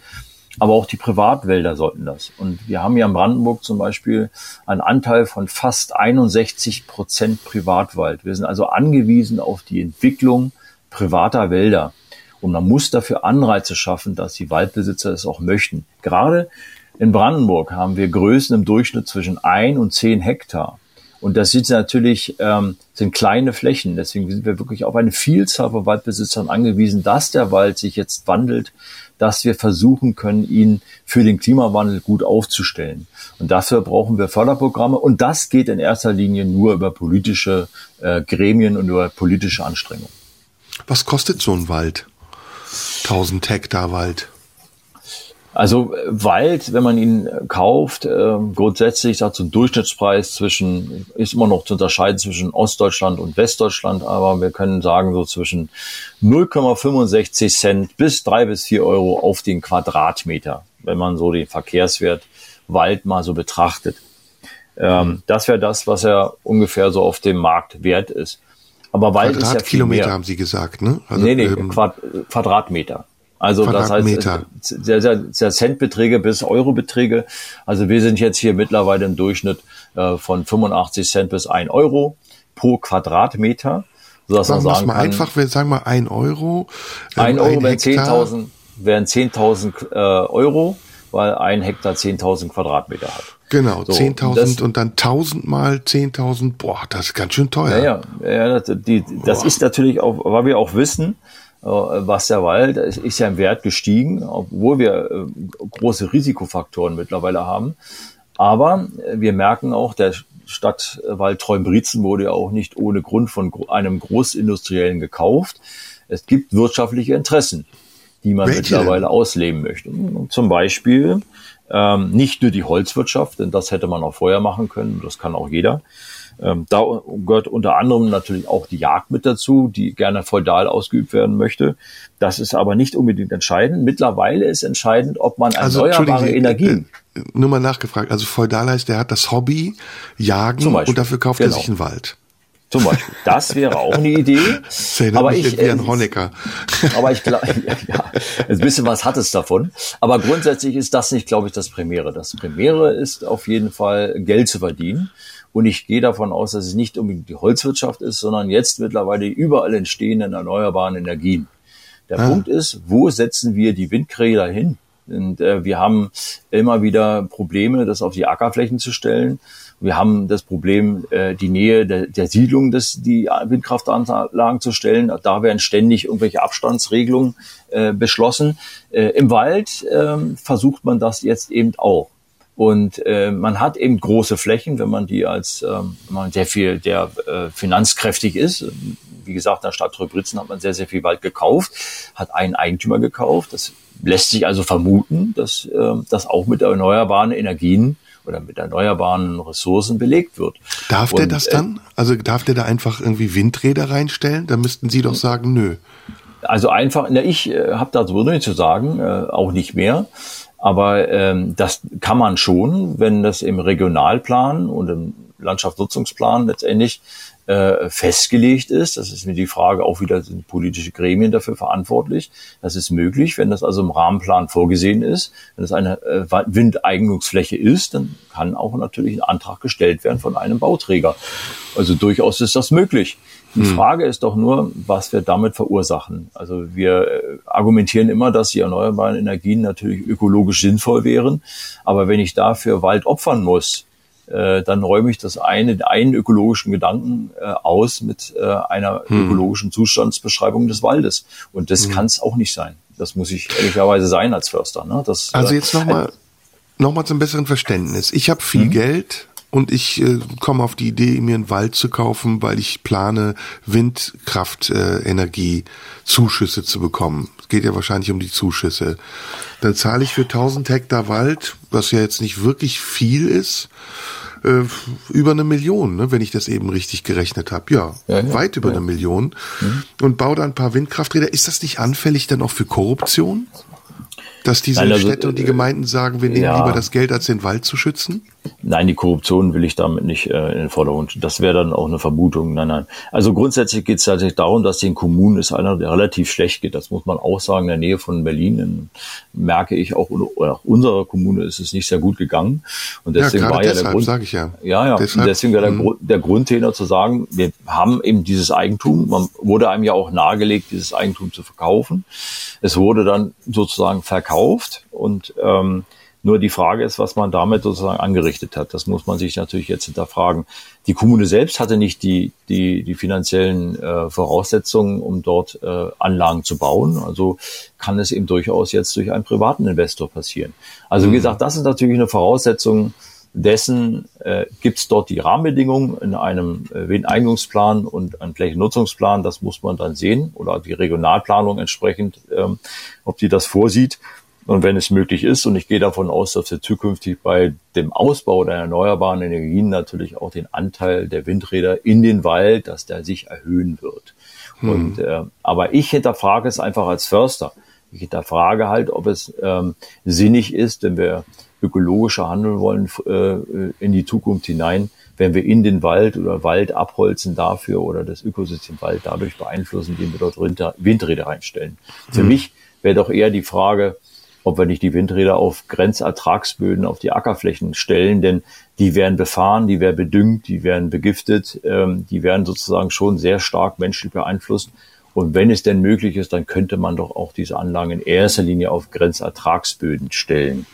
Aber auch die Privatwälder sollten das. Und wir haben ja in Brandenburg zum Beispiel einen Anteil von fast 61 Prozent Privatwald. Wir sind also angewiesen auf die Entwicklung privater Wälder. Und man muss dafür Anreize schaffen, dass die Waldbesitzer es auch möchten. Gerade in Brandenburg haben wir Größen im Durchschnitt zwischen ein und zehn Hektar. Und das sind natürlich ähm, sind kleine Flächen. Deswegen sind wir wirklich auf eine Vielzahl von Waldbesitzern angewiesen, dass der Wald sich jetzt wandelt, dass wir versuchen können, ihn für den Klimawandel gut aufzustellen. Und dafür brauchen wir Förderprogramme. Und das geht in erster Linie nur über politische äh, Gremien und über politische Anstrengungen. Was kostet so ein Wald? 1000 Hektar Wald. Also Wald, wenn man ihn kauft, äh, grundsätzlich hat so ein Durchschnittspreis zwischen, ist immer noch zu unterscheiden zwischen Ostdeutschland und Westdeutschland, aber wir können sagen so zwischen 0,65 Cent bis drei bis vier Euro auf den Quadratmeter, wenn man so den Verkehrswert Wald mal so betrachtet. Ähm, das wäre das, was er ungefähr so auf dem Markt wert ist. Aber Wald ist ja viel Kilometer mehr. haben Sie gesagt, ne? Also, nee, nee, ähm, Quad Quadratmeter. Also das heißt, sehr, sehr, sehr Centbeträge bis Eurobeträge. Also wir sind jetzt hier mittlerweile im Durchschnitt äh, von 85 Cent bis 1 Euro pro Quadratmeter. Sodass sagen man sagen mal kann, einfach, wir sagen mal 1 Euro. Ähm, 1 Euro wären 10.000 wären 10.000 äh, Euro, weil ein Hektar 10.000 Quadratmeter hat. Genau, so, 10.000 und dann 1.000 mal 10.000, boah, das ist ganz schön teuer. Ja, ja, ja das, die, das ist natürlich auch, weil wir auch wissen, was der Wald ist ja im Wert gestiegen, obwohl wir äh, große Risikofaktoren mittlerweile haben. Aber äh, wir merken auch, der Stadtwald Treumbrezen wurde ja auch nicht ohne Grund von einem Großindustriellen gekauft. Es gibt wirtschaftliche Interessen, die man Welche? mittlerweile ausleben möchte. Zum Beispiel ähm, nicht nur die Holzwirtschaft, denn das hätte man auch vorher machen können, das kann auch jeder, ähm, da gehört unter anderem natürlich auch die Jagd mit dazu, die gerne feudal ausgeübt werden möchte. Das ist aber nicht unbedingt entscheidend. Mittlerweile ist entscheidend, ob man also, erneuerbare Energien. Äh, äh, nur mal nachgefragt. Also feudal heißt, der hat das Hobby Jagen und dafür kauft genau. er sich einen Wald. Zum Beispiel. Das wäre auch eine Idee. aber ich, äh, Honecker. aber ich glaube, ja, ein bisschen was hat es davon. Aber grundsätzlich ist das nicht, glaube ich, das Primäre. Das Primäre ist auf jeden Fall Geld zu verdienen. Und ich gehe davon aus, dass es nicht unbedingt die Holzwirtschaft ist, sondern jetzt mittlerweile überall entstehenden erneuerbaren Energien. Der ah. Punkt ist, wo setzen wir die Windräder hin? Und äh, wir haben immer wieder Probleme, das auf die Ackerflächen zu stellen. Wir haben das Problem, äh, die Nähe der, der Siedlung des, die Windkraftanlagen zu stellen. Da werden ständig irgendwelche Abstandsregelungen äh, beschlossen. Äh, Im Wald äh, versucht man das jetzt eben auch. Und äh, man hat eben große Flächen, wenn man die als ähm, man sehr viel, der äh, finanzkräftig ist. Wie gesagt, in der Stadt Treubritzen hat man sehr, sehr viel Wald gekauft, hat einen Eigentümer gekauft. Das lässt sich also vermuten, dass äh, das auch mit erneuerbaren Energien oder mit erneuerbaren Ressourcen belegt wird. Darf Und, der das äh, dann? Also darf der da einfach irgendwie Windräder reinstellen? Da müssten Sie doch sagen, nö. Also einfach, na, ich äh, habe dazu nichts zu sagen, äh, auch nicht mehr. Aber ähm, das kann man schon, wenn das im Regionalplan und im Landschaftsnutzungsplan letztendlich äh, festgelegt ist. Das ist mir die Frage, auch wieder sind politische Gremien dafür verantwortlich. Das ist möglich, wenn das also im Rahmenplan vorgesehen ist. Wenn es eine äh, Windeignungsfläche ist, dann kann auch natürlich ein Antrag gestellt werden von einem Bauträger. Also durchaus ist das möglich. Die hm. Frage ist doch nur, was wir damit verursachen. Also wir äh, argumentieren immer, dass die erneuerbaren Energien natürlich ökologisch sinnvoll wären. Aber wenn ich dafür Wald opfern muss, äh, dann räume ich das eine, einen ökologischen Gedanken äh, aus mit äh, einer hm. ökologischen Zustandsbeschreibung des Waldes. Und das hm. kann es auch nicht sein. Das muss ich ehrlicherweise sein als Förster. Ne? Das, also jetzt nochmal äh, noch mal zum besseren Verständnis. Ich habe viel mhm. Geld und ich äh, komme auf die Idee, mir einen Wald zu kaufen, weil ich plane, Windkraftenergie äh, zu bekommen. Es geht ja wahrscheinlich um die Zuschüsse. Dann zahle ich für 1000 Hektar Wald, was ja jetzt nicht wirklich viel ist, äh, über eine Million, ne, wenn ich das eben richtig gerechnet habe. Ja, ja, ja, weit über ja. eine Million. Mhm. Und baue da ein paar Windkrafträder. Ist das nicht anfällig dann auch für Korruption? Dass diese Nein, also, Städte und die Gemeinden sagen, wir nehmen ja. lieber das Geld, als den Wald zu schützen? Nein, die Korruption will ich damit nicht äh, in den Vordergrund. Das wäre dann auch eine Vermutung. Nein, nein. Also grundsätzlich geht es tatsächlich darum, dass den Kommunen es einer relativ schlecht geht. Das muss man auch sagen. In der Nähe von Berlin in, merke ich auch, oder auch unserer Kommune ist es nicht sehr gut gegangen. Und deswegen ja, war ja der Grund, sage ich ja. Ja, ja. Deshalb, deswegen war der, hm. der Grundtenor zu sagen, wir haben eben dieses Eigentum. Man wurde einem ja auch nahegelegt, dieses Eigentum zu verkaufen. Es wurde dann sozusagen verkauft und ähm, nur die Frage ist, was man damit sozusagen angerichtet hat. Das muss man sich natürlich jetzt hinterfragen. Die Kommune selbst hatte nicht die, die, die finanziellen äh, Voraussetzungen, um dort äh, Anlagen zu bauen. Also kann es eben durchaus jetzt durch einen privaten Investor passieren. Also wie mhm. gesagt, das ist natürlich eine Voraussetzung dessen, äh, gibt es dort die Rahmenbedingungen in einem äh, Windeignungsplan und einem Flächennutzungsplan. Das muss man dann sehen oder die Regionalplanung entsprechend, ähm, ob die das vorsieht. Und wenn es möglich ist, und ich gehe davon aus, dass wir zukünftig bei dem Ausbau der erneuerbaren Energien natürlich auch den Anteil der Windräder in den Wald, dass der sich erhöhen wird. Hm. Und, äh, aber ich hinterfrage es einfach als Förster. Ich hinterfrage halt, ob es ähm, sinnig ist, wenn wir ökologischer handeln wollen äh, in die Zukunft hinein, wenn wir in den Wald oder Wald abholzen dafür oder das Ökosystem Wald dadurch beeinflussen, indem wir dort Windräder reinstellen. Hm. Für mich wäre doch eher die Frage, ob wir nicht die Windräder auf Grenzertragsböden auf die Ackerflächen stellen, denn die werden befahren, die werden bedüngt, die werden begiftet, ähm, die werden sozusagen schon sehr stark menschlich beeinflusst. Und wenn es denn möglich ist, dann könnte man doch auch diese Anlagen in erster Linie auf Grenzertragsböden stellen.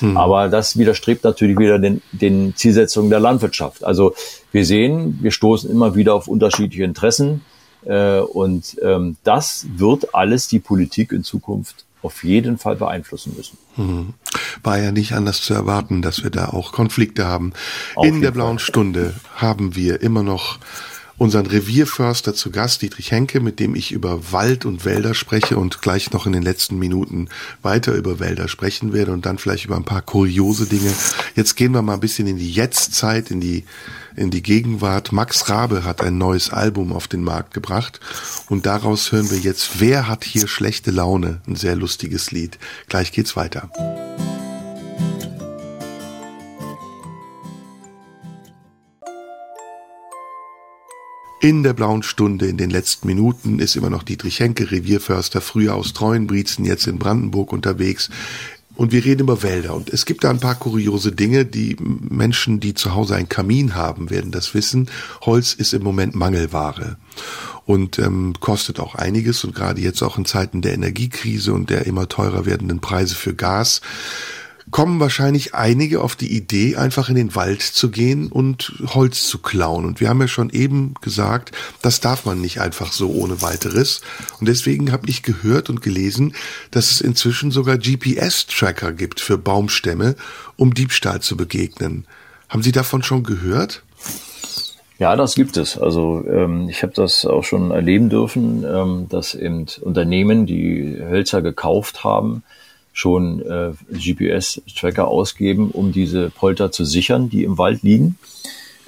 Hm. Aber das widerstrebt natürlich wieder den, den Zielsetzungen der Landwirtschaft. Also wir sehen, wir stoßen immer wieder auf unterschiedliche Interessen. Äh, und ähm, das wird alles die Politik in Zukunft auf jeden Fall beeinflussen müssen. Hm. War ja nicht anders zu erwarten, dass wir da auch Konflikte haben. Auf In der blauen Fall. Stunde haben wir immer noch unseren Revierförster zu Gast, Dietrich Henke, mit dem ich über Wald und Wälder spreche und gleich noch in den letzten Minuten weiter über Wälder sprechen werde und dann vielleicht über ein paar kuriose Dinge. Jetzt gehen wir mal ein bisschen in die Jetztzeit, in die, in die Gegenwart. Max Rabe hat ein neues Album auf den Markt gebracht und daraus hören wir jetzt Wer hat hier schlechte Laune? Ein sehr lustiges Lied. Gleich geht's weiter. In der blauen Stunde in den letzten Minuten ist immer noch Dietrich Henke, Revierförster, früher aus Treuenbrietzen, jetzt in Brandenburg unterwegs. Und wir reden über Wälder. Und es gibt da ein paar kuriose Dinge, die Menschen, die zu Hause einen Kamin haben, werden das wissen. Holz ist im Moment Mangelware und ähm, kostet auch einiges. Und gerade jetzt auch in Zeiten der Energiekrise und der immer teurer werdenden Preise für Gas kommen wahrscheinlich einige auf die Idee, einfach in den Wald zu gehen und Holz zu klauen. Und wir haben ja schon eben gesagt, das darf man nicht einfach so ohne weiteres. Und deswegen habe ich gehört und gelesen, dass es inzwischen sogar GPS-Tracker gibt für Baumstämme, um Diebstahl zu begegnen. Haben Sie davon schon gehört? Ja, das gibt es. Also ähm, ich habe das auch schon erleben dürfen, ähm, dass eben Unternehmen, die Hölzer gekauft haben, schon äh, GPS-Tracker ausgeben, um diese Polter zu sichern, die im Wald liegen.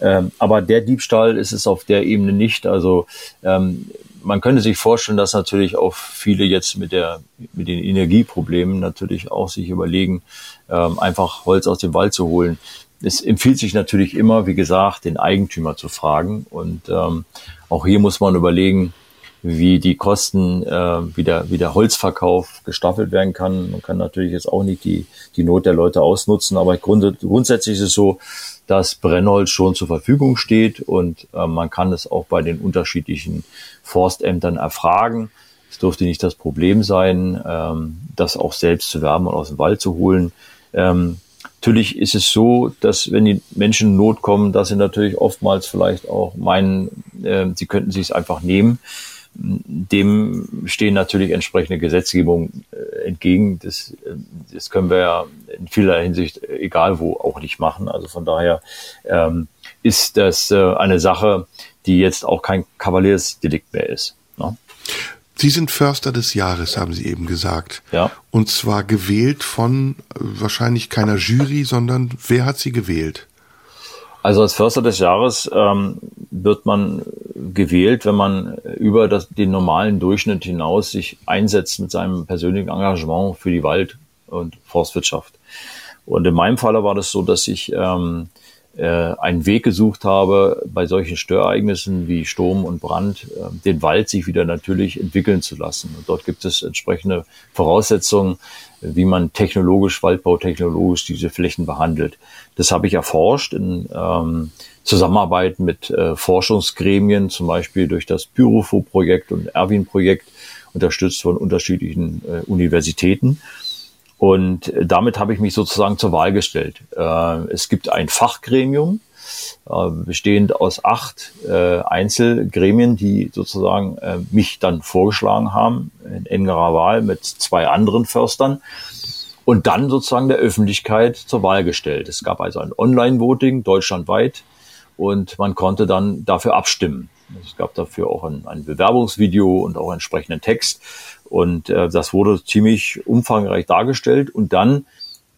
Ähm, aber der Diebstahl ist es auf der Ebene nicht. Also ähm, man könnte sich vorstellen, dass natürlich auch viele jetzt mit der mit den Energieproblemen natürlich auch sich überlegen, ähm, einfach Holz aus dem Wald zu holen. Es empfiehlt sich natürlich immer, wie gesagt, den Eigentümer zu fragen. Und ähm, auch hier muss man überlegen, wie die Kosten, äh, wie, der, wie der Holzverkauf gestaffelt werden kann. Man kann natürlich jetzt auch nicht die, die Not der Leute ausnutzen, aber grund, grundsätzlich ist es so, dass Brennholz schon zur Verfügung steht und äh, man kann es auch bei den unterschiedlichen Forstämtern erfragen. Es dürfte nicht das Problem sein, ähm, das auch selbst zu werben und aus dem Wald zu holen. Ähm, natürlich ist es so, dass wenn die Menschen in Not kommen, dass sie natürlich oftmals vielleicht auch meinen, äh, sie könnten sich es einfach nehmen dem stehen natürlich entsprechende Gesetzgebungen äh, entgegen. Das, äh, das können wir ja in vieler Hinsicht, egal wo, auch nicht machen. Also von daher ähm, ist das äh, eine Sache, die jetzt auch kein Kavaliersdelikt mehr ist. Ne? Sie sind Förster des Jahres, haben Sie eben gesagt. Ja. Und zwar gewählt von wahrscheinlich keiner Jury, sondern wer hat Sie gewählt? Also als Förster des Jahres ähm, wird man gewählt, wenn man über das, den normalen Durchschnitt hinaus sich einsetzt mit seinem persönlichen Engagement für die Wald- und Forstwirtschaft. Und in meinem Falle war das so, dass ich ähm, äh, einen Weg gesucht habe, bei solchen Störereignissen wie Sturm und Brand äh, den Wald sich wieder natürlich entwickeln zu lassen. Und dort gibt es entsprechende Voraussetzungen, wie man technologisch, waldbautechnologisch diese Flächen behandelt. Das habe ich erforscht in ähm, Zusammenarbeit mit äh, Forschungsgremien, zum Beispiel durch das Pyrofo-Projekt und Erwin-Projekt, unterstützt von unterschiedlichen äh, Universitäten. Und damit habe ich mich sozusagen zur Wahl gestellt. Äh, es gibt ein Fachgremium, äh, bestehend aus acht äh, Einzelgremien, die sozusagen äh, mich dann vorgeschlagen haben, in engerer Wahl mit zwei anderen Förstern und dann sozusagen der Öffentlichkeit zur Wahl gestellt. Es gab also ein Online-Voting deutschlandweit und man konnte dann dafür abstimmen. Es gab dafür auch ein, ein Bewerbungsvideo und auch entsprechenden Text. Und äh, das wurde ziemlich umfangreich dargestellt. Und dann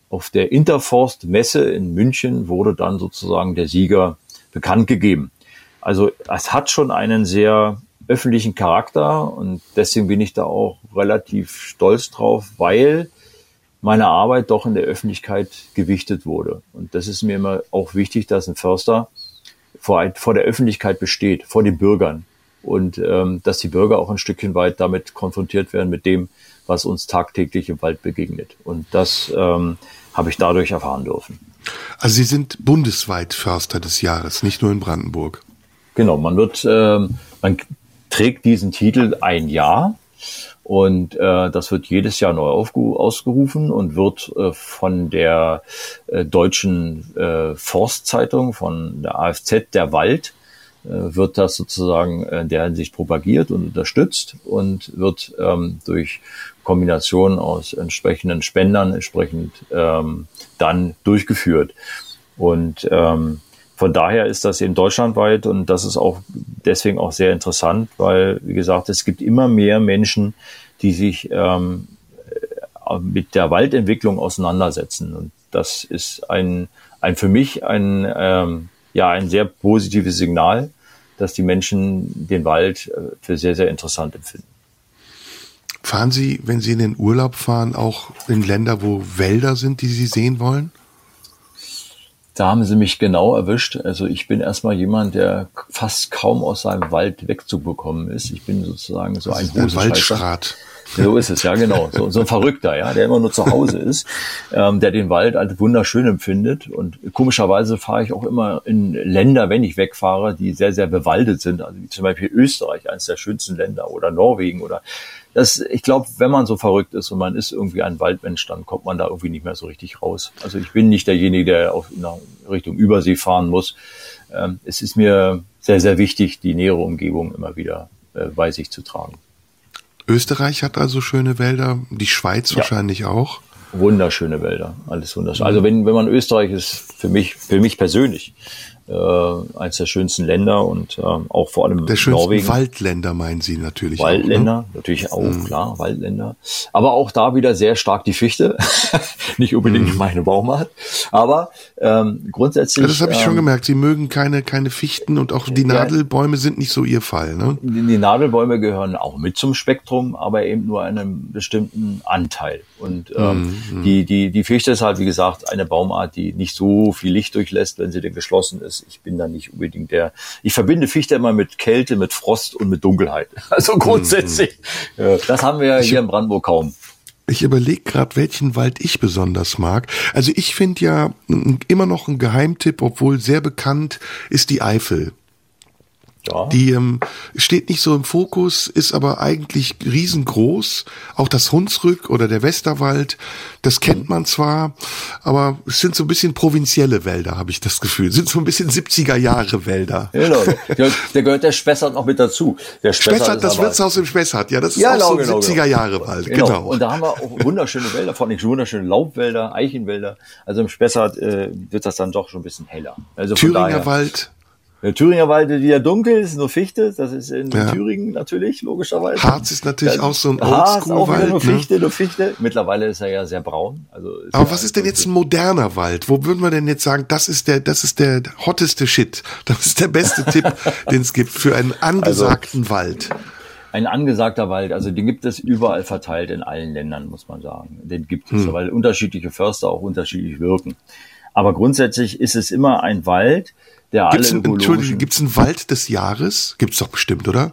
auf der Interforst Messe in München wurde dann sozusagen der Sieger bekannt gegeben. Also es hat schon einen sehr öffentlichen Charakter und deswegen bin ich da auch relativ stolz drauf, weil meine Arbeit doch in der Öffentlichkeit gewichtet wurde. Und das ist mir immer auch wichtig, dass ein Förster vor, vor der Öffentlichkeit besteht, vor den Bürgern und ähm, dass die Bürger auch ein Stückchen weit damit konfrontiert werden mit dem, was uns tagtäglich im Wald begegnet. Und das ähm, habe ich dadurch erfahren dürfen. Also Sie sind bundesweit Förster des Jahres, nicht nur in Brandenburg. Genau, man wird, ähm, man trägt diesen Titel ein Jahr und äh, das wird jedes Jahr neu ausgerufen und wird äh, von der äh, deutschen äh, Forstzeitung, von der AFZ, der Wald, wird das sozusagen in der Hinsicht propagiert und unterstützt und wird ähm, durch Kombination aus entsprechenden Spendern entsprechend ähm, dann durchgeführt. Und ähm, von daher ist das eben deutschlandweit und das ist auch deswegen auch sehr interessant, weil, wie gesagt, es gibt immer mehr Menschen, die sich ähm, mit der Waldentwicklung auseinandersetzen. Und das ist ein, ein für mich ein, ähm, ja, ein sehr positives Signal, dass die Menschen den Wald äh, für sehr, sehr interessant empfinden. Fahren Sie, wenn Sie in den Urlaub fahren, auch in Länder, wo Wälder sind, die Sie sehen wollen? Da haben Sie mich genau erwischt. Also ich bin erstmal jemand, der fast kaum aus seinem Wald wegzubekommen ist. Ich bin sozusagen so ein, ein Waldschrat. So ist es, ja genau. So, so ein Verrückter, ja, der immer nur zu Hause ist, ähm, der den Wald als wunderschön empfindet. Und komischerweise fahre ich auch immer in Länder, wenn ich wegfahre, die sehr, sehr bewaldet sind. Also wie zum Beispiel Österreich, eines der schönsten Länder, oder Norwegen oder das, ich glaube, wenn man so verrückt ist und man ist irgendwie ein Waldmensch, dann kommt man da irgendwie nicht mehr so richtig raus. Also ich bin nicht derjenige, der auf nach Richtung Übersee fahren muss. Ähm, es ist mir sehr, sehr wichtig, die nähere Umgebung immer wieder äh, bei sich zu tragen. Österreich hat also schöne Wälder, die Schweiz ja. wahrscheinlich auch. Wunderschöne Wälder, alles wunderschön. Also wenn, wenn man Österreich ist, für mich, für mich persönlich, äh, eines der schönsten Länder und äh, auch vor allem der schönsten Norwegen. Waldländer meinen Sie natürlich Waldländer, auch, ne? natürlich auch, mhm. klar, Waldländer. Aber auch da wieder sehr stark die Fichte, nicht unbedingt mhm. meine Baumart, aber ähm, grundsätzlich. Ja, das habe ich ähm, schon gemerkt. Sie mögen keine keine Fichten und auch die Nadelbäume sind nicht so Ihr Fall, ne? Die, die Nadelbäume gehören auch mit zum Spektrum, aber eben nur einem bestimmten Anteil. Und ähm, mhm. die die die Fichte ist halt wie gesagt eine Baumart, die nicht so viel Licht durchlässt, wenn sie denn geschlossen ist Ich bin da nicht unbedingt der. Ich verbinde Fichte immer mit Kälte, mit Frost und mit Dunkelheit. Also grundsätzlich, mhm. das haben wir ja hier in Brandenburg kaum. Ich überlege gerade, welchen Wald ich besonders mag. Also ich finde ja immer noch ein Geheimtipp, obwohl sehr bekannt, ist die Eifel. Ja. Die ähm, steht nicht so im Fokus, ist aber eigentlich riesengroß. Auch das Hunsrück oder der Westerwald, das kennt man zwar, aber es sind so ein bisschen provinzielle Wälder, habe ich das Gefühl. Sind so ein bisschen 70er Jahre Wälder. Genau, der, gehört der Spessart noch mit dazu. Der Spessart, Spessart das Wirtshaus im Spessart, ja, das ist ja, genau, auch so ein genau, 70er genau. Jahre Wald. Genau. genau. Und da haben wir auch wunderschöne Wälder, vor allem wunderschöne Laubwälder, Eichenwälder. Also im Spessart äh, wird das dann doch schon ein bisschen heller. Also Thüringer daher, Wald. Der Thüringer Wald wieder dunkel, ist nur Fichte, das ist in ja. Thüringen natürlich, logischerweise. Harz ist natürlich das, auch so ein Oldschool-Wald. Nur ne? Fichte, ne? nur Fichte. Mittlerweile ist er ja sehr braun. Also Aber ja was ist denn jetzt ein moderner Wald? Wo würden wir denn jetzt sagen, das ist der, das ist der hotteste Shit. Das ist der beste Tipp, den es gibt für einen angesagten also, Wald. Ein angesagter Wald, also den gibt es überall verteilt in allen Ländern, muss man sagen. Den gibt es, hm. weil unterschiedliche Förster auch unterschiedlich wirken. Aber grundsätzlich ist es immer ein Wald, der gibt's alle Entschuldigung, gibt es einen Wald des Jahres? Gibt es doch bestimmt, oder?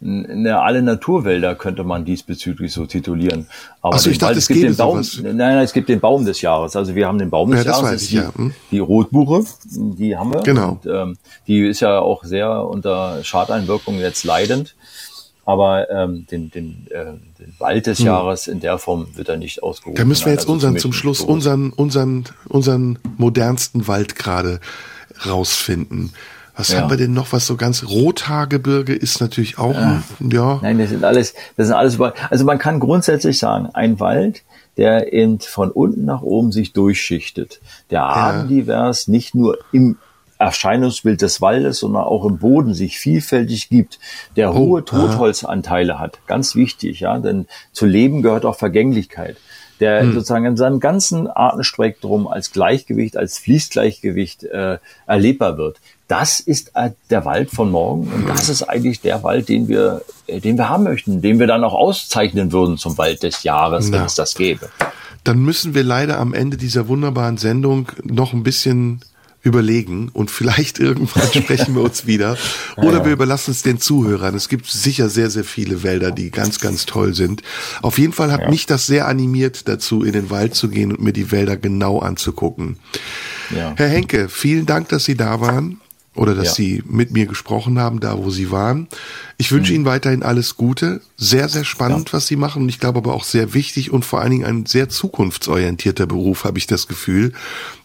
Ne, alle Naturwälder könnte man diesbezüglich so titulieren. Aber Ach so, ich dachte, Wald, es, gibt den Baum, nein, nein, es gibt den Baum des Jahres. Also wir haben den Baum des ja, Jahres, das weiß ich, ja. Hm. die Rotbuche, die haben wir. Genau. Und, ähm, die ist ja auch sehr unter Schadeinwirkungen jetzt leidend. Aber ähm, den, den, äh, den Wald des hm. Jahres in der Form wird er nicht ausgerufen. Da müssen wir jetzt also unseren zum Schluss unseren unseren unseren modernsten Wald gerade rausfinden. Was ja. haben wir denn noch, was so ganz Rothaargebirge ist natürlich auch, ja. ja. Nein, das sind alles, das sind alles, also man kann grundsätzlich sagen, ein Wald, der eben von unten nach oben sich durchschichtet, der ja. divers nicht nur im Erscheinungsbild des Waldes, sondern auch im Boden sich vielfältig gibt, der oh, hohe Totholzanteile hat, ganz wichtig, ja, denn zu Leben gehört auch Vergänglichkeit der hm. sozusagen in seinem ganzen Artenspektrum als Gleichgewicht, als Fließgleichgewicht äh, erlebbar wird. Das ist äh, der Wald von morgen und das ist eigentlich der Wald, den wir, äh, den wir haben möchten, den wir dann auch auszeichnen würden zum Wald des Jahres, Na. wenn es das gäbe. Dann müssen wir leider am Ende dieser wunderbaren Sendung noch ein bisschen überlegen und vielleicht irgendwann sprechen wir uns wieder. Oder wir überlassen es den Zuhörern. Es gibt sicher sehr, sehr viele Wälder, die ganz, ganz toll sind. Auf jeden Fall hat ja. mich das sehr animiert dazu, in den Wald zu gehen und mir die Wälder genau anzugucken. Ja. Herr Henke, vielen Dank, dass Sie da waren oder dass ja. Sie mit mir gesprochen haben, da wo Sie waren. Ich wünsche mhm. Ihnen weiterhin alles Gute. Sehr, sehr spannend, ja. was Sie machen. Und ich glaube aber auch sehr wichtig und vor allen Dingen ein sehr zukunftsorientierter Beruf, habe ich das Gefühl.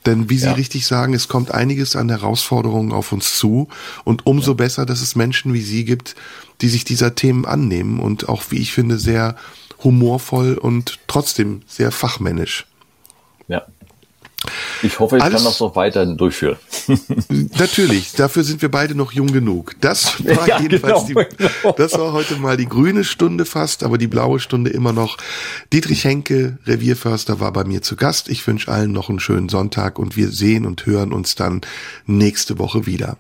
Denn wie Sie ja. richtig sagen, es kommt einiges an Herausforderungen auf uns zu. Und umso besser, dass es Menschen wie Sie gibt, die sich dieser Themen annehmen und auch, wie ich finde, sehr humorvoll und trotzdem sehr fachmännisch. Ja, ich hoffe, ich Alles, kann das noch weiter durchführen. Natürlich, dafür sind wir beide noch jung genug. Das war ja, jedenfalls genau, die, genau. das war heute mal die grüne Stunde fast, aber die blaue Stunde immer noch. Dietrich Henke, Revierförster, war bei mir zu Gast. Ich wünsche allen noch einen schönen Sonntag und wir sehen und hören uns dann nächste Woche wieder.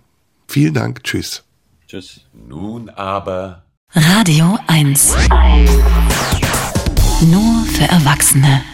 Vielen Dank, tschüss. Tschüss. Nun aber Radio 1. Nur für Erwachsene.